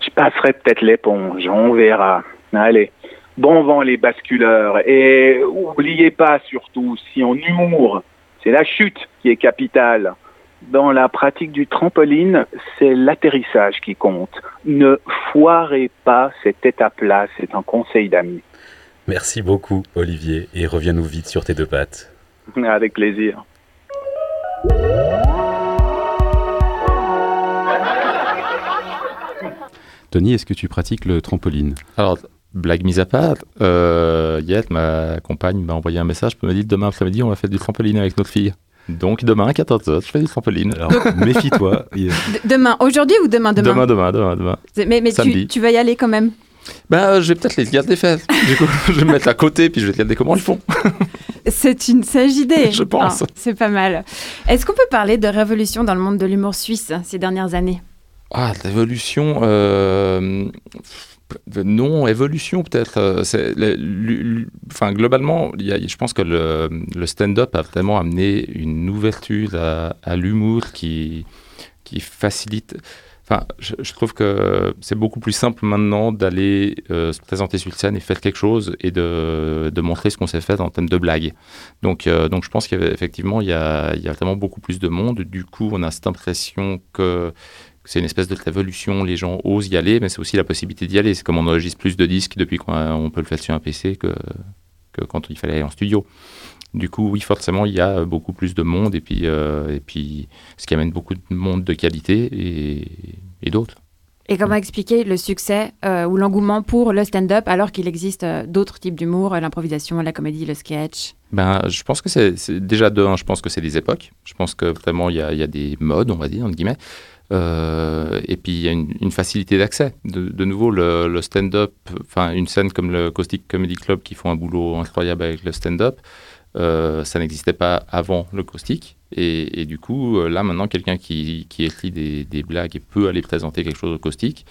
[SPEAKER 21] je passerai peut-être l'éponge, on verra. Allez, bon vent les basculeurs. Et oubliez pas surtout, si en humour, c'est la chute qui est capitale. Dans la pratique du trampoline, c'est l'atterrissage qui compte. Ne foirez pas cette étape-là, c'est un conseil d'amis.
[SPEAKER 5] Merci beaucoup, Olivier, et reviens-nous vite sur tes deux pattes.
[SPEAKER 21] Avec plaisir.
[SPEAKER 5] Tony, est-ce que tu pratiques le trampoline?
[SPEAKER 6] Alors, blague mise à part, euh, Yette, ma compagne, m'a envoyé un message pour me dire demain après-midi, on va faire du trampoline avec notre fille. Donc, demain à 14h, je fais du trampoline.
[SPEAKER 5] Alors, méfie-toi.
[SPEAKER 4] D- demain, aujourd'hui ou demain Demain?
[SPEAKER 6] Demain, demain, demain, demain.
[SPEAKER 4] C'est- Mais, mais tu, tu vas y aller quand même?
[SPEAKER 6] Bah, je vais peut-être les garder fesses. Du coup, je vais me mettre à côté, puis je vais regarder comment ils font.
[SPEAKER 4] C'est une sage idée.
[SPEAKER 6] Je pense.
[SPEAKER 4] Ah, c'est pas mal. Est-ce qu'on peut parler de révolution dans le monde de l'humour suisse ces dernières années?
[SPEAKER 6] Ah, l'évolution. euh, non, évolution peut-être. euh, Enfin, globalement, je pense que le, stand-up a vraiment amené une ouverture à, l'humour qui, facilite. Enfin, je, trouve que c'est beaucoup plus simple maintenant d'aller euh, se présenter sur scène et faire quelque chose et de, montrer ce qu'on sait faire en termes de blagues. Donc, euh, donc je pense qu'effectivement, il y a vraiment beaucoup plus de monde. Du coup, on a cette impression que c'est une espèce de révolution, les gens osent y aller, mais c'est aussi la possibilité d'y aller. C'est comme on enregistre plus de disques depuis qu'on peut le faire sur un PC que, que quand il fallait aller en studio. Du coup, oui, forcément, il y a beaucoup plus de monde, et puis, euh, et puis ce qui amène beaucoup de monde de qualité et, et d'autres.
[SPEAKER 4] Et comment expliquer le succès euh, ou l'engouement pour le stand-up alors qu'il existe euh, d'autres types d'humour, l'improvisation, la comédie, le sketch?
[SPEAKER 6] Ben, je pense que c'est déjà de un, je pense que c'est des époques. Je pense que vraiment il y y a des modes, on va dire entre guillemets. Euh, et puis il y a une, facilité d'accès. De, nouveau, le, stand-up, enfin une scène comme le Caustic Comedy Club qui font un boulot incroyable avec le stand-up, euh, ça n'existait pas avant le Caustic. Et, du coup, euh, là maintenant, quelqu'un qui, écrit des, blagues et peut aller présenter quelque chose au Caustic,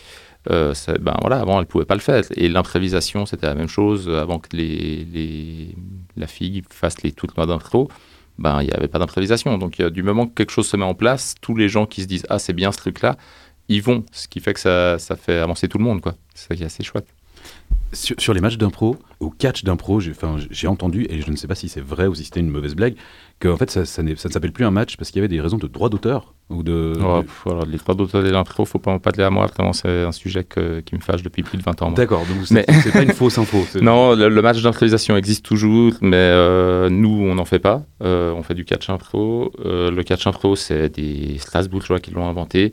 [SPEAKER 6] ben voilà, avant elle pouvait pas le faire. Et l'improvisation, c'était la même chose. Avant que les, la fille fasse les toutes noix d'intro, ben il n'y avait pas d'improvisation. Donc du moment que quelque chose se met en place, tous les gens qui se disent ah c'est bien ce truc-là, ils vont. Ce qui fait que ça, ça fait avancer tout le monde quoi. C'est ça assez chouette.
[SPEAKER 5] Sur, sur les matchs d'impro, au catch d'impro, j'ai entendu, et je ne sais pas si c'est vrai ou si c'était une mauvaise blague, que en fait, ça, ça, ne s'appelle plus un match parce qu'il y avait des raisons de droit d'auteur. Ou de,
[SPEAKER 6] Oh, pff, alors, les droits d'auteur de l'impro, faut pas en parler à moi. Vraiment, c'est un sujet que- qui me fâche depuis plus de 20 ans.
[SPEAKER 5] D'accord, donc c'est- c'est pas une fausse info, c'est-
[SPEAKER 6] non, le, le match d'improvisation existe toujours, mais euh, nous, on n'en fait pas. Euh, on fait du catch impro. Euh, le catch impro, c'est des Strasbourgeois qui l'ont inventé.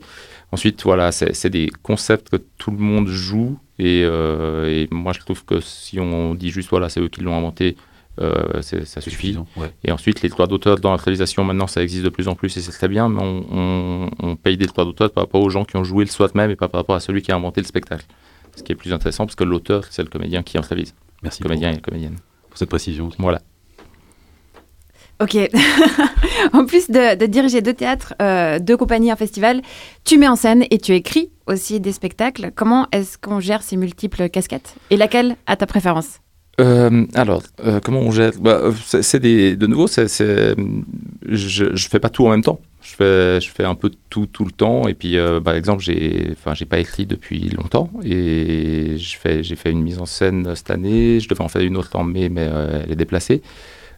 [SPEAKER 6] Ensuite, voilà, c'est c'est des concepts que tout le monde joue. Et, et moi, je trouve que si on dit juste, voilà, c'est eux qui l'ont inventé, euh, ça suffit.
[SPEAKER 5] ouais.
[SPEAKER 6] Et ensuite, les droits d'auteur dans l'improvisation, maintenant, ça existe de plus en plus et c'est très bien, mais on, on- on paye des droits d'auteur par rapport aux gens qui ont joué le SWAT même et pas par rapport à celui qui a inventé le spectacle. Ce qui est plus intéressant parce que l'auteur, c'est le comédien qui improvise.
[SPEAKER 5] Merci
[SPEAKER 6] Le comédien et la comédienne.
[SPEAKER 5] Pour cette précision.
[SPEAKER 6] Voilà.
[SPEAKER 4] Ok. en plus de, de diriger deux théâtres, euh, deux compagnies, un festival, tu mets en scène et tu écris aussi des spectacles. Comment est-ce qu'on gère ces multiples casquettes Et laquelle a ta préférence?
[SPEAKER 6] Euh, alors, euh, comment on gère? Bah, euh, c'est, des, De nouveau, je ne fais pas tout en même temps. Je fais, un peu tout tout le temps. Et puis, par exemple, j'ai, enfin, j'ai pas écrit depuis longtemps. Et j'ai fait une mise en scène cette année. Je devais en faire une autre en mai, mais elle est déplacée.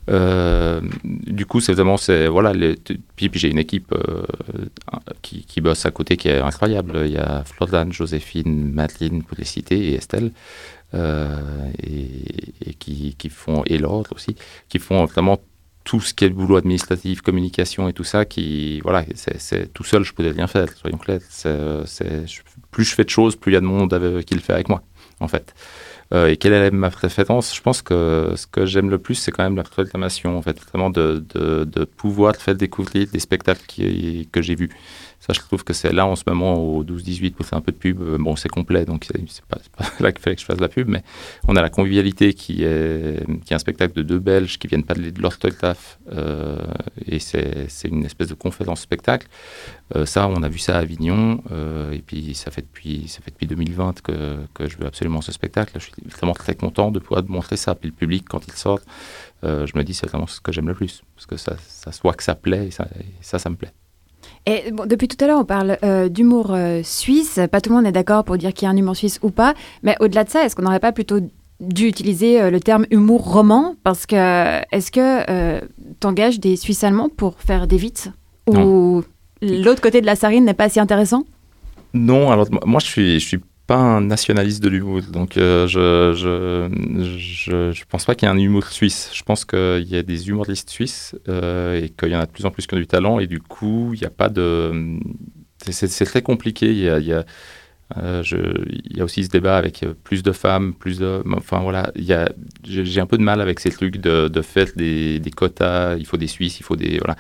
[SPEAKER 6] Du coup, c'est vraiment, voilà, les- puis, j'ai une équipe qui, bosse à côté qui est incroyable. Il y a Floriane, Joséphine, Madeleine, pour les citer, et Estelle, euh, et, et qui, font, et l'autre aussi, qui font vraiment tout ce qui est le boulot administratif, communication et tout ça, qui, voilà, c'est, tout seul, je pourrais rien faire, soyons clairs. Plus je fais de choses, plus il y a de monde qui le fait avec moi, en fait. Euh, et quelle est ma préférence? Je pense que ce que j'aime le plus, c'est quand même la proclamation, en fait, vraiment de, pouvoir faire découvrir des spectacles que j'ai vus. Ça, je trouve que c'est là en ce moment au 12-18 pour faire un peu de pub. Euh, Bon, c'est complet, donc c'est pas, pas là qu'il fallait que je fasse la pub, mais on a la convivialité qui est, qui est un spectacle de deux Belges qui viennent parler de leur taf, euh, et c'est une espèce de conférence spectacle. Ça, on a vu ça à Avignon, et puis ça fait depuis, ça fait depuis 2020 que, que je veux absolument ce spectacle. Vraiment très content de pouvoir montrer ça. Puis le public, quand il sort, euh, je me dis c'est vraiment ce que j'aime le plus, parce que ça, ça se voit que ça plaît, et ça, et ça, ça me plaît.
[SPEAKER 4] Et bon, depuis tout à l'heure, on parle euh, d'humour euh, suisse. Pas tout le monde est d'accord pour dire qu'il y a un humour suisse ou pas. Mais au-delà de ça, est-ce qu'on n'aurait pas plutôt dû utiliser euh, le terme humour roman? Parce que est-ce que tu engages des Suisses allemands pour faire des vites? Ou l'autre côté de la sarine n'est pas si intéressant?
[SPEAKER 6] Non, alors moi- moi je suis, je suis pas un nationaliste de l'humour, donc euh, je, je, je, je pense pas qu'il y ait un humour suisse. Je pense qu'il y a des humoristes suisses euh, et qu'il y en a de plus en plus qui ont du talent et du coup il n'y a pas de, c'est- très compliqué. Il y a, euh, il y a aussi ce débat avec euh, plus de femmes, plus d'hommes. Enfin voilà, j'ai un peu de mal avec ces trucs de, de faire des, quotas. Il faut des Suisses, il faut des voilà.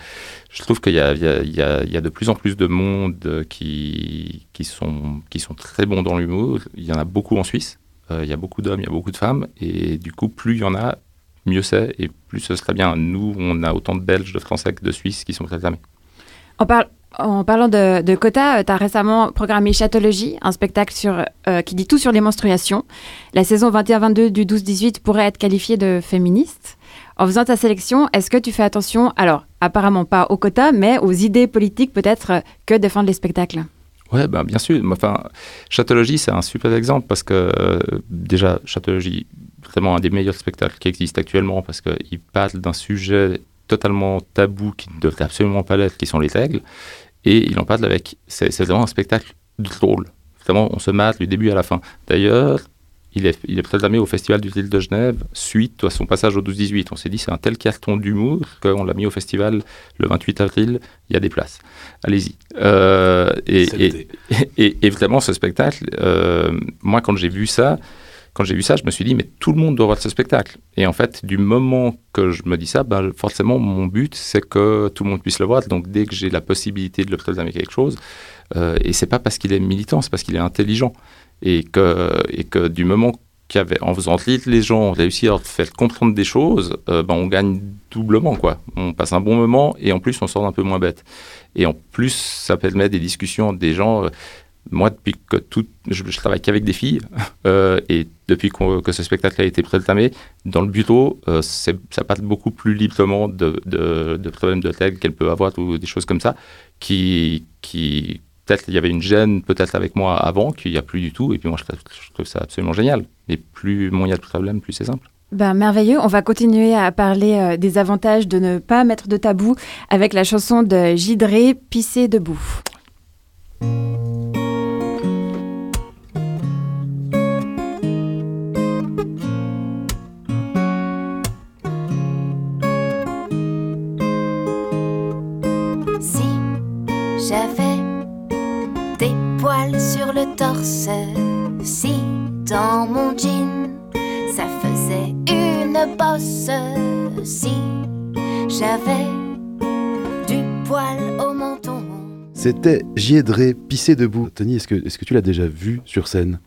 [SPEAKER 6] Je trouve qu'il y a, de plus en plus de monde qui, sont, très bons dans l'humour. Il y en a beaucoup en Suisse. Euh, il y a beaucoup d'hommes, il y a beaucoup de femmes. Et du coup, plus il y en a, mieux c'est. Et plus ce serait bien. Nous, on a autant de Belges, de Français que de Suisses qui sont réclamés.
[SPEAKER 4] Par- en parlant de, quotas, tu as récemment programmé Chatologie, un spectacle sur, euh, qui dit tout sur les menstruations. La saison 21-22 du 12-18 pourrait être qualifiée de féministe. En faisant ta sélection, est-ce que tu fais attention, alors apparemment pas aux quotas, mais aux idées politiques peut-être euh, que défendent les spectacles?
[SPEAKER 6] Ouais, ben, bien sûr. Enfin, Chatologie, c'est un super exemple parce que euh, déjà, Chatologie, vraiment un des meilleurs spectacles qui existent actuellement parce qu'il parle d'un sujet totalement tabou qui ne devrait absolument pas l'être, qui sont les règles. Et il en parle avec. C'est vraiment un spectacle drôle. Vraiment, on se mate du début à la fin. D'ailleurs, il est, il est proclamé au Festival du Ville de Genève suite à son passage au 12-18. On s'est dit, c'est un tel carton d'humour qu'on l'a mis au festival le 28 avril, il y a des places. Allez-y. Euh, et, et, et, et, vraiment, ce spectacle, euh, moi, quand j'ai vu ça, quand j'ai vu ça, je me suis dit, mais tout le monde doit voir ce spectacle. Et en fait, du moment que je me dis ça, ben, forcément, mon but, c'est que tout le monde puisse le voir. Donc, dès que j'ai la possibilité de le proclamer quelque chose, euh, et c'est pas parce qu'il est militant, c'est parce qu'il est intelligent. Et que, et que du moment qu'avait, en faisant lire les gens, on réussit à faire comprendre des choses, euh, ben, on gagne doublement. quoi. On passe un bon moment et en plus, on sort un peu moins bête. Et en plus, ça permet des discussions des gens. Moi, depuis que je, travaille qu'avec des filles, euh, et depuis que ce spectacle a été proclamé, dans le bureau, euh, ça parle beaucoup plus librement de, problèmes de tête qu'elle peut avoir ou des choses comme ça, qui, qui peut-être il y avait une gêne peut-être avec moi avant, qu'il n'y a plus du tout, et puis moi je, je trouve ça absolument génial. Et plus il y a de problèmes, plus c'est simple.
[SPEAKER 4] Ben, merveilleux. On va continuer à parler euh, des avantages de ne pas mettre de tabou avec la chanson de Gidré, Pisser debout.
[SPEAKER 22] Si dans mon jean ça faisait une bosse, si j'avais du poil au menton.
[SPEAKER 5] C'était Giedré, pissé debout. Tony, est-ce que, est que tu l'as déjà vu sur scène?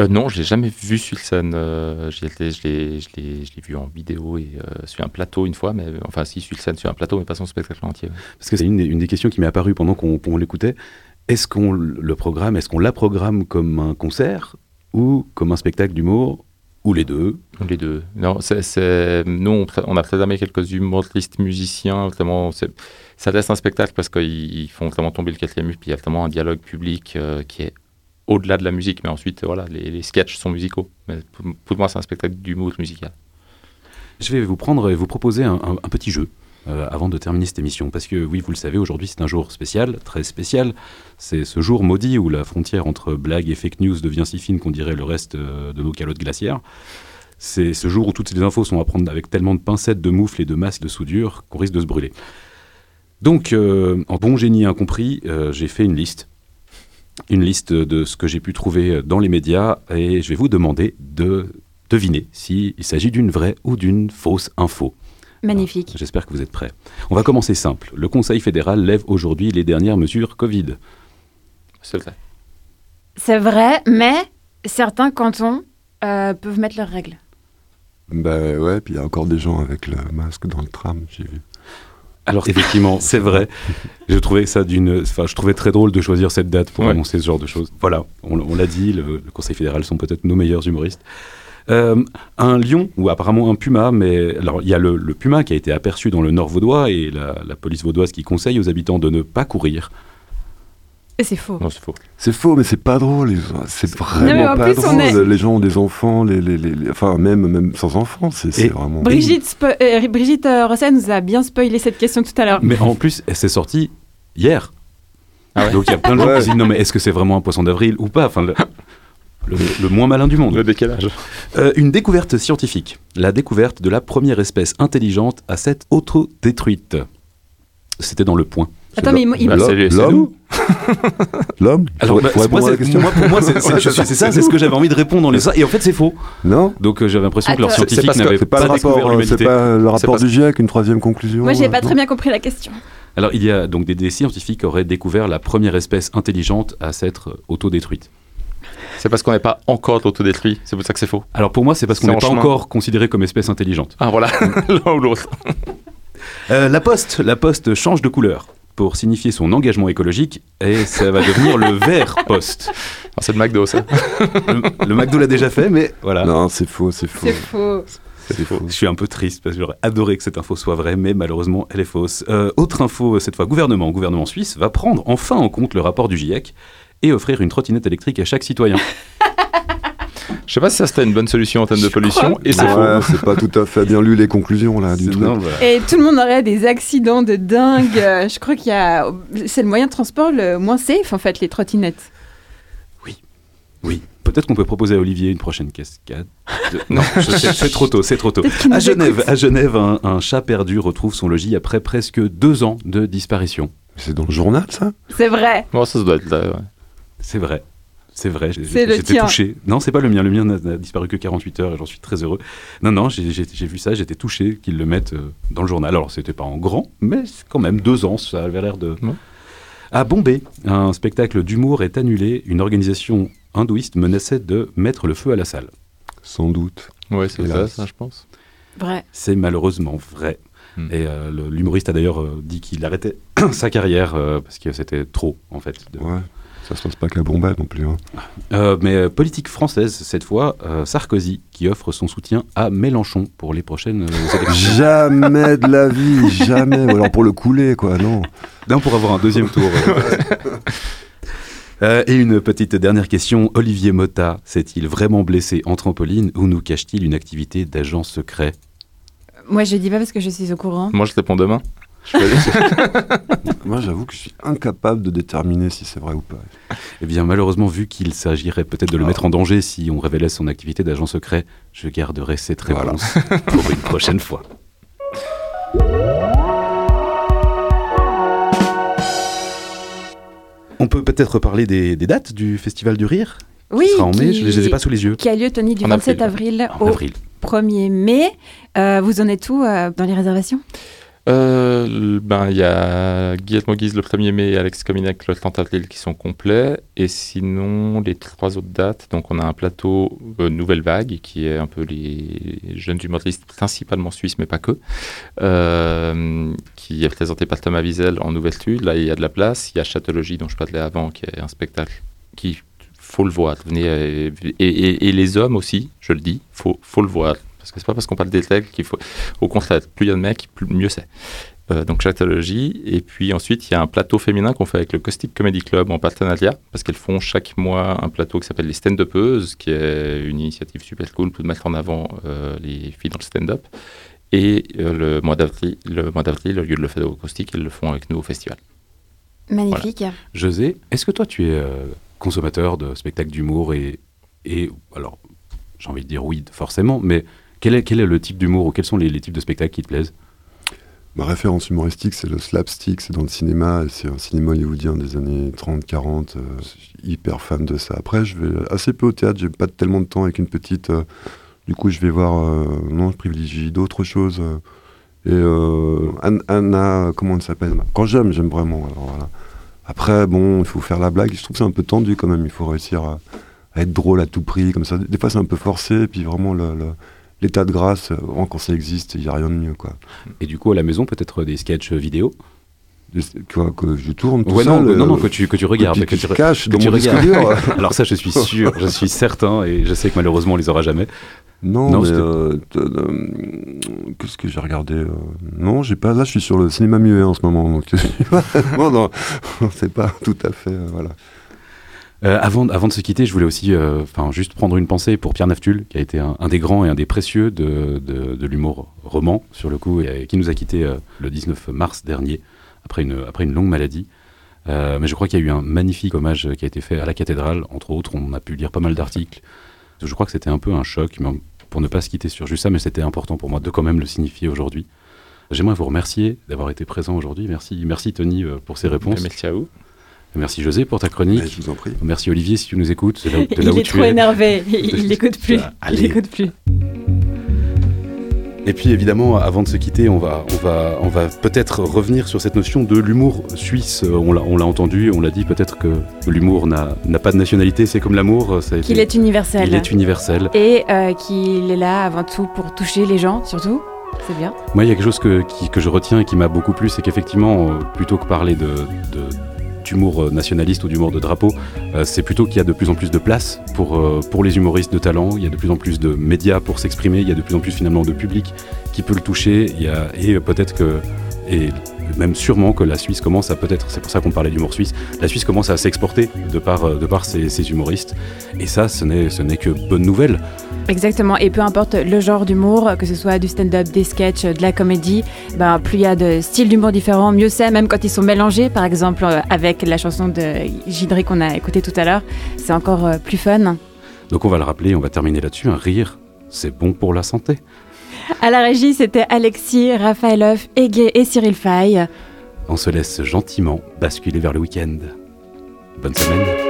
[SPEAKER 6] Euh, non, je l'ai jamais vu sur scène. Euh, je l'ai vu en vidéo et euh, sur un plateau une fois, mais enfin si sur scène sur un plateau, mais pas son spectacle entier.
[SPEAKER 5] Parce que c'est une, une, des questions qui m'est apparue pendant qu'on qu l'écoutait. Est-ce qu'on le programme, est-ce qu'on la programme comme un concert ou comme un spectacle d'humour ou les deux?
[SPEAKER 6] Les deux. Non, c'est nous on, on, a programmé quelques humoristes musiciens. Vraiment, ça reste un spectacle parce qu'ils font vraiment tomber le quatrième mur, puis il y a vraiment un dialogue public euh, qui est au-delà de la musique, mais ensuite, voilà, les, les sketchs sont musicaux. Mais pour, pour moi, c'est un spectacle d'humour musical.
[SPEAKER 5] Je vais vous prendre et vous proposer un, un, un petit jeu euh, avant de terminer cette émission. Parce que, oui, vous le savez, aujourd'hui, c'est un jour spécial, très spécial. C'est ce jour maudit où la frontière entre blague et fake news devient si fine qu'on dirait le reste euh, de nos calottes glaciaires. C'est ce jour où toutes ces infos sont à prendre avec tellement de pincettes, de moufles et de masses de soudure qu'on risque de se brûler. Donc, euh, en bon génie incompris, j'ai fait une liste une liste de ce que j'ai pu trouver dans les médias et je vais vous demander de deviner s'il s'agit d'une vraie ou d'une fausse info.
[SPEAKER 4] Magnifique.
[SPEAKER 5] J'espère que vous êtes prêts. On va commencer simple. Le Conseil fédéral lève aujourd'hui les dernières mesures Covid.
[SPEAKER 6] C'est vrai.
[SPEAKER 4] C'est vrai, mais certains cantons euh, peuvent mettre leurs règles.
[SPEAKER 7] Ben ouais, puis il y a encore des gens avec le masque dans le tram, j'ai vu.
[SPEAKER 5] Alors effectivement, c'est vrai. Je trouvais ça d'une, enfin, je trouvais très drôle de choisir cette date pour ouais. annoncer ce genre de choses. Voilà, on, on l'a dit, le, le, Conseil fédéral sont peut-être nos meilleurs humoristes. Euh, un lion ou apparemment un puma, mais alors il y a le, le, puma qui a été aperçu dans le Nord vaudois et la, la, police vaudoise qui conseille aux habitants de ne pas courir.
[SPEAKER 4] Et c'est faux.
[SPEAKER 6] Non, c'est faux.
[SPEAKER 7] C'est faux, mais c'est pas drôle. C'est vraiment non, pas drôle. Est... Les gens ont des enfants, les, les, les, enfin même même sans enfants, c'est vraiment.
[SPEAKER 4] Brigitte, euh, Brigitte euh, Rosset nous a bien spoilé cette question tout à l'heure.
[SPEAKER 5] Mais en plus, elle s'est sortie hier. Ah ouais. Donc il y a plein de gens ouais. qui se disent non mais est-ce que c'est vraiment un poisson d'avril ou pas? Enfin, le, le, le, moins malin du monde.
[SPEAKER 6] Le décalage.
[SPEAKER 5] Euh, une découverte scientifique. La découverte de la première espèce intelligente à s'être auto-détruite. C'était dans le point.
[SPEAKER 4] Attends, mais il...
[SPEAKER 7] Bah, L'homme L'homme
[SPEAKER 5] Alors, bah, moi, moi, pour moi, c'est ça, c'est ce que j'avais envie de répondre dans les ça. Et en fait, c'est faux.
[SPEAKER 7] Non
[SPEAKER 5] Donc, euh, j'avais l'impression que leurs scientifiques n'avaient pas,
[SPEAKER 7] pas découvert l'humanité. C'est pas le rapport du GIEC, une troisième conclusion
[SPEAKER 4] Moi, j'ai pas très bien compris la question.
[SPEAKER 5] Alors, il y a donc des, des scientifiques qui auraient découvert la première espèce intelligente à s'être autodétruite.
[SPEAKER 6] C'est parce qu'on n'est pas encore autodétruit, c'est pour ça que c'est faux.
[SPEAKER 5] Alors pour moi, c'est parce qu'on n'est pas chemin. encore considéré comme espèce intelligente.
[SPEAKER 6] Ah voilà, l'un ou l'autre.
[SPEAKER 5] Euh, la poste, la poste change de couleur pour signifier son engagement écologique et ça va devenir le vert poste.
[SPEAKER 6] C'est le McDo ça.
[SPEAKER 5] le, le McDo l'a déjà fait, mais voilà.
[SPEAKER 7] Non, c'est faux, c'est faux.
[SPEAKER 4] C'est faux.
[SPEAKER 5] C'est faux. Je suis un peu triste parce que j'aurais adoré que cette info soit vraie, mais malheureusement, elle est fausse. Euh, autre info, cette fois, gouvernement. Gouvernement suisse va prendre enfin en compte le rapport du GIEC et offrir une trottinette électrique à chaque citoyen.
[SPEAKER 6] Je sais pas si ça c'était une bonne solution en termes de pollution.
[SPEAKER 7] Et c'est ouais, c'est pas tout à fait bien lu les conclusions là du tout.
[SPEAKER 4] Non, voilà. Et tout le monde aurait des accidents de dingue. Je crois qu'il y a, c'est le moyen de transport le moins safe en fait les trottinettes.
[SPEAKER 5] Oui, oui. Peut-être qu'on peut proposer à Olivier une prochaine cascade. De- Non, c'est trop tôt, c'est trop tôt. À Genève,
[SPEAKER 4] écoute.
[SPEAKER 5] à Genève un, un chat perdu retrouve son logis après presque deux ans de disparition.
[SPEAKER 7] C'est dans le journal, ça?
[SPEAKER 16] C'est vrai.
[SPEAKER 6] Bon, ça, ça doit être là, ouais.
[SPEAKER 5] C'est vrai. C'est vrai, j'ai-
[SPEAKER 16] C'est le
[SPEAKER 5] j'étais touché. Non, c'est pas le mien. Le mien n'a disparu que 48 heures et j'en suis très heureux. Non, non, j'ai vu ça, j'étais touché qu'ils le mettent euh, dans le journal. Alors, c'était pas en grand, mais quand même deux ans, ça avait l'air de. À Bombay, un spectacle d'humour est annulé. Une organisation hindouiste menaçait de mettre le feu à la salle.
[SPEAKER 7] Sans doute.
[SPEAKER 6] Ouais, c'est ça, je pense.
[SPEAKER 16] Vrai.
[SPEAKER 5] C'est malheureusement vrai.
[SPEAKER 6] Hmm.
[SPEAKER 5] Et euh, l'humoriste a d'ailleurs euh, dit qu'il arrêtait sa carrière euh, parce que c'était trop, en fait. de-
[SPEAKER 7] Ouais. Ça se passe pas qu'à Bombay non plus. hein.
[SPEAKER 5] Euh, mais euh, politique française, cette fois, euh, Sarkozy qui offre son soutien à Mélenchon pour les prochaines élections.
[SPEAKER 7] Jamais de la vie, jamais. Ou alors pour le couler, quoi, non.
[SPEAKER 5] Non, pour avoir un deuxième tour. Euh, et une petite dernière question. Olivier Motta s'est-il vraiment blessé en trampoline ou nous cache-t-il une activité d'agent secret?
[SPEAKER 16] Moi, je dis pas parce que je suis au courant.
[SPEAKER 6] Moi, je réponds demain.
[SPEAKER 7] Moi, j'avoue que je suis incapable de déterminer si c'est vrai ou pas.
[SPEAKER 5] Eh bien, malheureusement, vu qu'il s'agirait peut-être de le mettre en danger si on révélait son activité d'agent secret, je garderai cette réponse pour une prochaine fois. On peut peut-être parler des, des dates du Festival du Rire
[SPEAKER 16] Oui.
[SPEAKER 5] Ce sera en mai,
[SPEAKER 16] qui-
[SPEAKER 5] je ne les ai pas sous les yeux.
[SPEAKER 16] Qui a lieu, Tony, du
[SPEAKER 5] En
[SPEAKER 16] 27
[SPEAKER 5] avril.
[SPEAKER 16] au
[SPEAKER 5] avril.
[SPEAKER 16] 1er mai. Euh, vous en êtes où euh, dans les réservations?
[SPEAKER 6] Euh, ben, il y a Guillermo Guise le 1er mai Alex Cominac le 30 avril qui sont complets. Et sinon, les trois autres dates, donc on a un plateau euh, Nouvelle Vague qui est un peu les jeunes humoristes, principalement suisses, mais pas que, euh, qui est présenté par Thomas Wiesel en ouverture. Là, il y a de la place. Il y a Châtologie, dont je parlais avant, qui est un spectacle qui faut le voir. Venez, et, et- et les hommes aussi, je le dis, faut, faut le voir. Parce que c'est pas parce qu'on parle des règles qu'il faut. Au contraire, plus il y a de mecs, plus, mieux c'est. Euh, donc Châtologie. Et puis ensuite, il y a un plateau féminin qu'on fait avec le Caustic Comedy Club en partenariat, parce qu'elles font chaque mois un plateau qui s'appelle les Stand-Upeuses, qui est une initiative super cool pour mettre en avant euh, les filles dans le stand-up. Et euh, le mois d'avril, le mois d'avril, au lieu de le faire au Caustic, elles le font avec nous au festival.
[SPEAKER 16] Magnifique.
[SPEAKER 5] José, est-ce que toi tu es euh, consommateur de spectacles d'humour et, et alors j'ai envie de dire oui forcément, mais quel est, quel est le type d'humour ou quels sont les, types de spectacles qui te plaisent?
[SPEAKER 7] Ma référence humoristique, c'est le slapstick, c'est dans le cinéma, c'est un cinéma hollywoodien des années 30-40. euh, hyper fan de ça. Après, je vais assez peu au théâtre, j'ai pas tellement de temps avec une petite. euh, du coup, je vais voir. euh, non, je privilégie d'autres choses. euh, et Ann- Anna, comment elle s'appelle? Quand j'aime, j'aime vraiment. Après, bon, il faut faire la blague. Je trouve que c'est un peu tendu quand même. Il faut réussir à, être drôle à tout prix, comme ça. Des fois, c'est un peu forcé, puis vraiment, le- l'état de grâce, euh, vraiment, quand ça existe, il n'y a rien de mieux, quoi.
[SPEAKER 5] Et du coup à la maison peut-être des sketchs vidéo?
[SPEAKER 7] Quoi, que je tourne tout
[SPEAKER 5] Ouais,
[SPEAKER 7] seul,
[SPEAKER 5] non,
[SPEAKER 7] euh,
[SPEAKER 5] non, non, que tu, que tu regardes.
[SPEAKER 7] que tu caches
[SPEAKER 5] que
[SPEAKER 7] dans
[SPEAKER 5] tu
[SPEAKER 7] mon.
[SPEAKER 5] Alors ça, je suis sûr, je suis certain, et je sais que malheureusement, on les aura jamais.
[SPEAKER 7] Non, mais
[SPEAKER 5] c'était-
[SPEAKER 7] euh, euh, qu'est-ce que j'ai regardé euh, Non, j'ai pas. Là, je suis sur le cinéma muet en ce moment, donc non, non, c'est pas tout à fait. euh, voilà.
[SPEAKER 5] Euh, avant, de se quitter, je voulais aussi euh, juste prendre une pensée pour Pierre Naftul, qui a été un, des grands et un des précieux de, l'humour roman, sur le coup, et, qui nous a quittés euh, le 19 mars dernier, après une, après une longue maladie. Euh, mais je crois qu'il y a eu un magnifique hommage qui a été fait à la cathédrale. Entre autres, on a pu lire pas mal d'articles. Je crois que c'était un peu un choc, mais pour ne pas se quitter sur juste ça, mais c'était important pour moi de quand même le signifier aujourd'hui. J'aimerais vous remercier d'avoir été présent aujourd'hui. Merci, merci Tony euh, pour ces réponses.
[SPEAKER 6] Merci à vous.
[SPEAKER 5] Merci José pour ta chronique.
[SPEAKER 7] je vous en prie.
[SPEAKER 5] Merci Olivier si tu nous écoutes. de là où- de là
[SPEAKER 16] Il
[SPEAKER 5] où
[SPEAKER 16] est
[SPEAKER 5] tu
[SPEAKER 16] trop
[SPEAKER 5] es.
[SPEAKER 16] énervé. Il n'écoute plus.
[SPEAKER 5] Allez.
[SPEAKER 16] Il n'écoute plus.
[SPEAKER 5] Et puis évidemment, avant de se quitter, on va, on va, on va peut-être revenir sur cette notion de l'humour suisse. On l'a, on l'a entendu, on l'a dit. Peut-être que l'humour n'a, n'a pas de nationalité. C'est comme l'amour.
[SPEAKER 16] Qu'il est universel.
[SPEAKER 5] Il est universel.
[SPEAKER 16] Et euh, qu'il est là avant tout pour toucher les gens, surtout. C'est bien.
[SPEAKER 5] Moi, il y a quelque chose que, qui- que je retiens et qui m'a beaucoup plu, c'est qu'effectivement, euh, plutôt que parler de, de- d'humour euh, nationaliste ou d'humour de drapeau, euh, c'est plutôt qu'il y a de plus en plus de place pour, euh, pour les humoristes de talent, il y a de plus en plus de médias pour s'exprimer, il y a de plus en plus finalement de public qui peut le toucher, et peut-être que, et même sûrement que la Suisse commence à peut-être, c'est pour ça qu'on parlait d'humour suisse, la Suisse commence à s'exporter de par, ses, ses humoristes, et ça, ce n'est que bonne nouvelle.
[SPEAKER 16] Exactement, et peu importe le genre d'humour, que ce soit du stand-up, des sketchs, de la comédie, ben, plus il y a de styles d'humour différents, mieux c'est, même quand ils sont mélangés, par exemple euh, avec la chanson de Gidré qu'on a écoutée tout à l'heure, c'est encore euh, plus fun.
[SPEAKER 5] Donc on va le rappeler, on va terminer là-dessus. Un rire, c'est bon pour la santé.
[SPEAKER 4] À la régie, c'était Alexis, Raphaël Ege et Cyril Fay.
[SPEAKER 5] On se laisse gentiment basculer vers le week-end. Bonne semaine.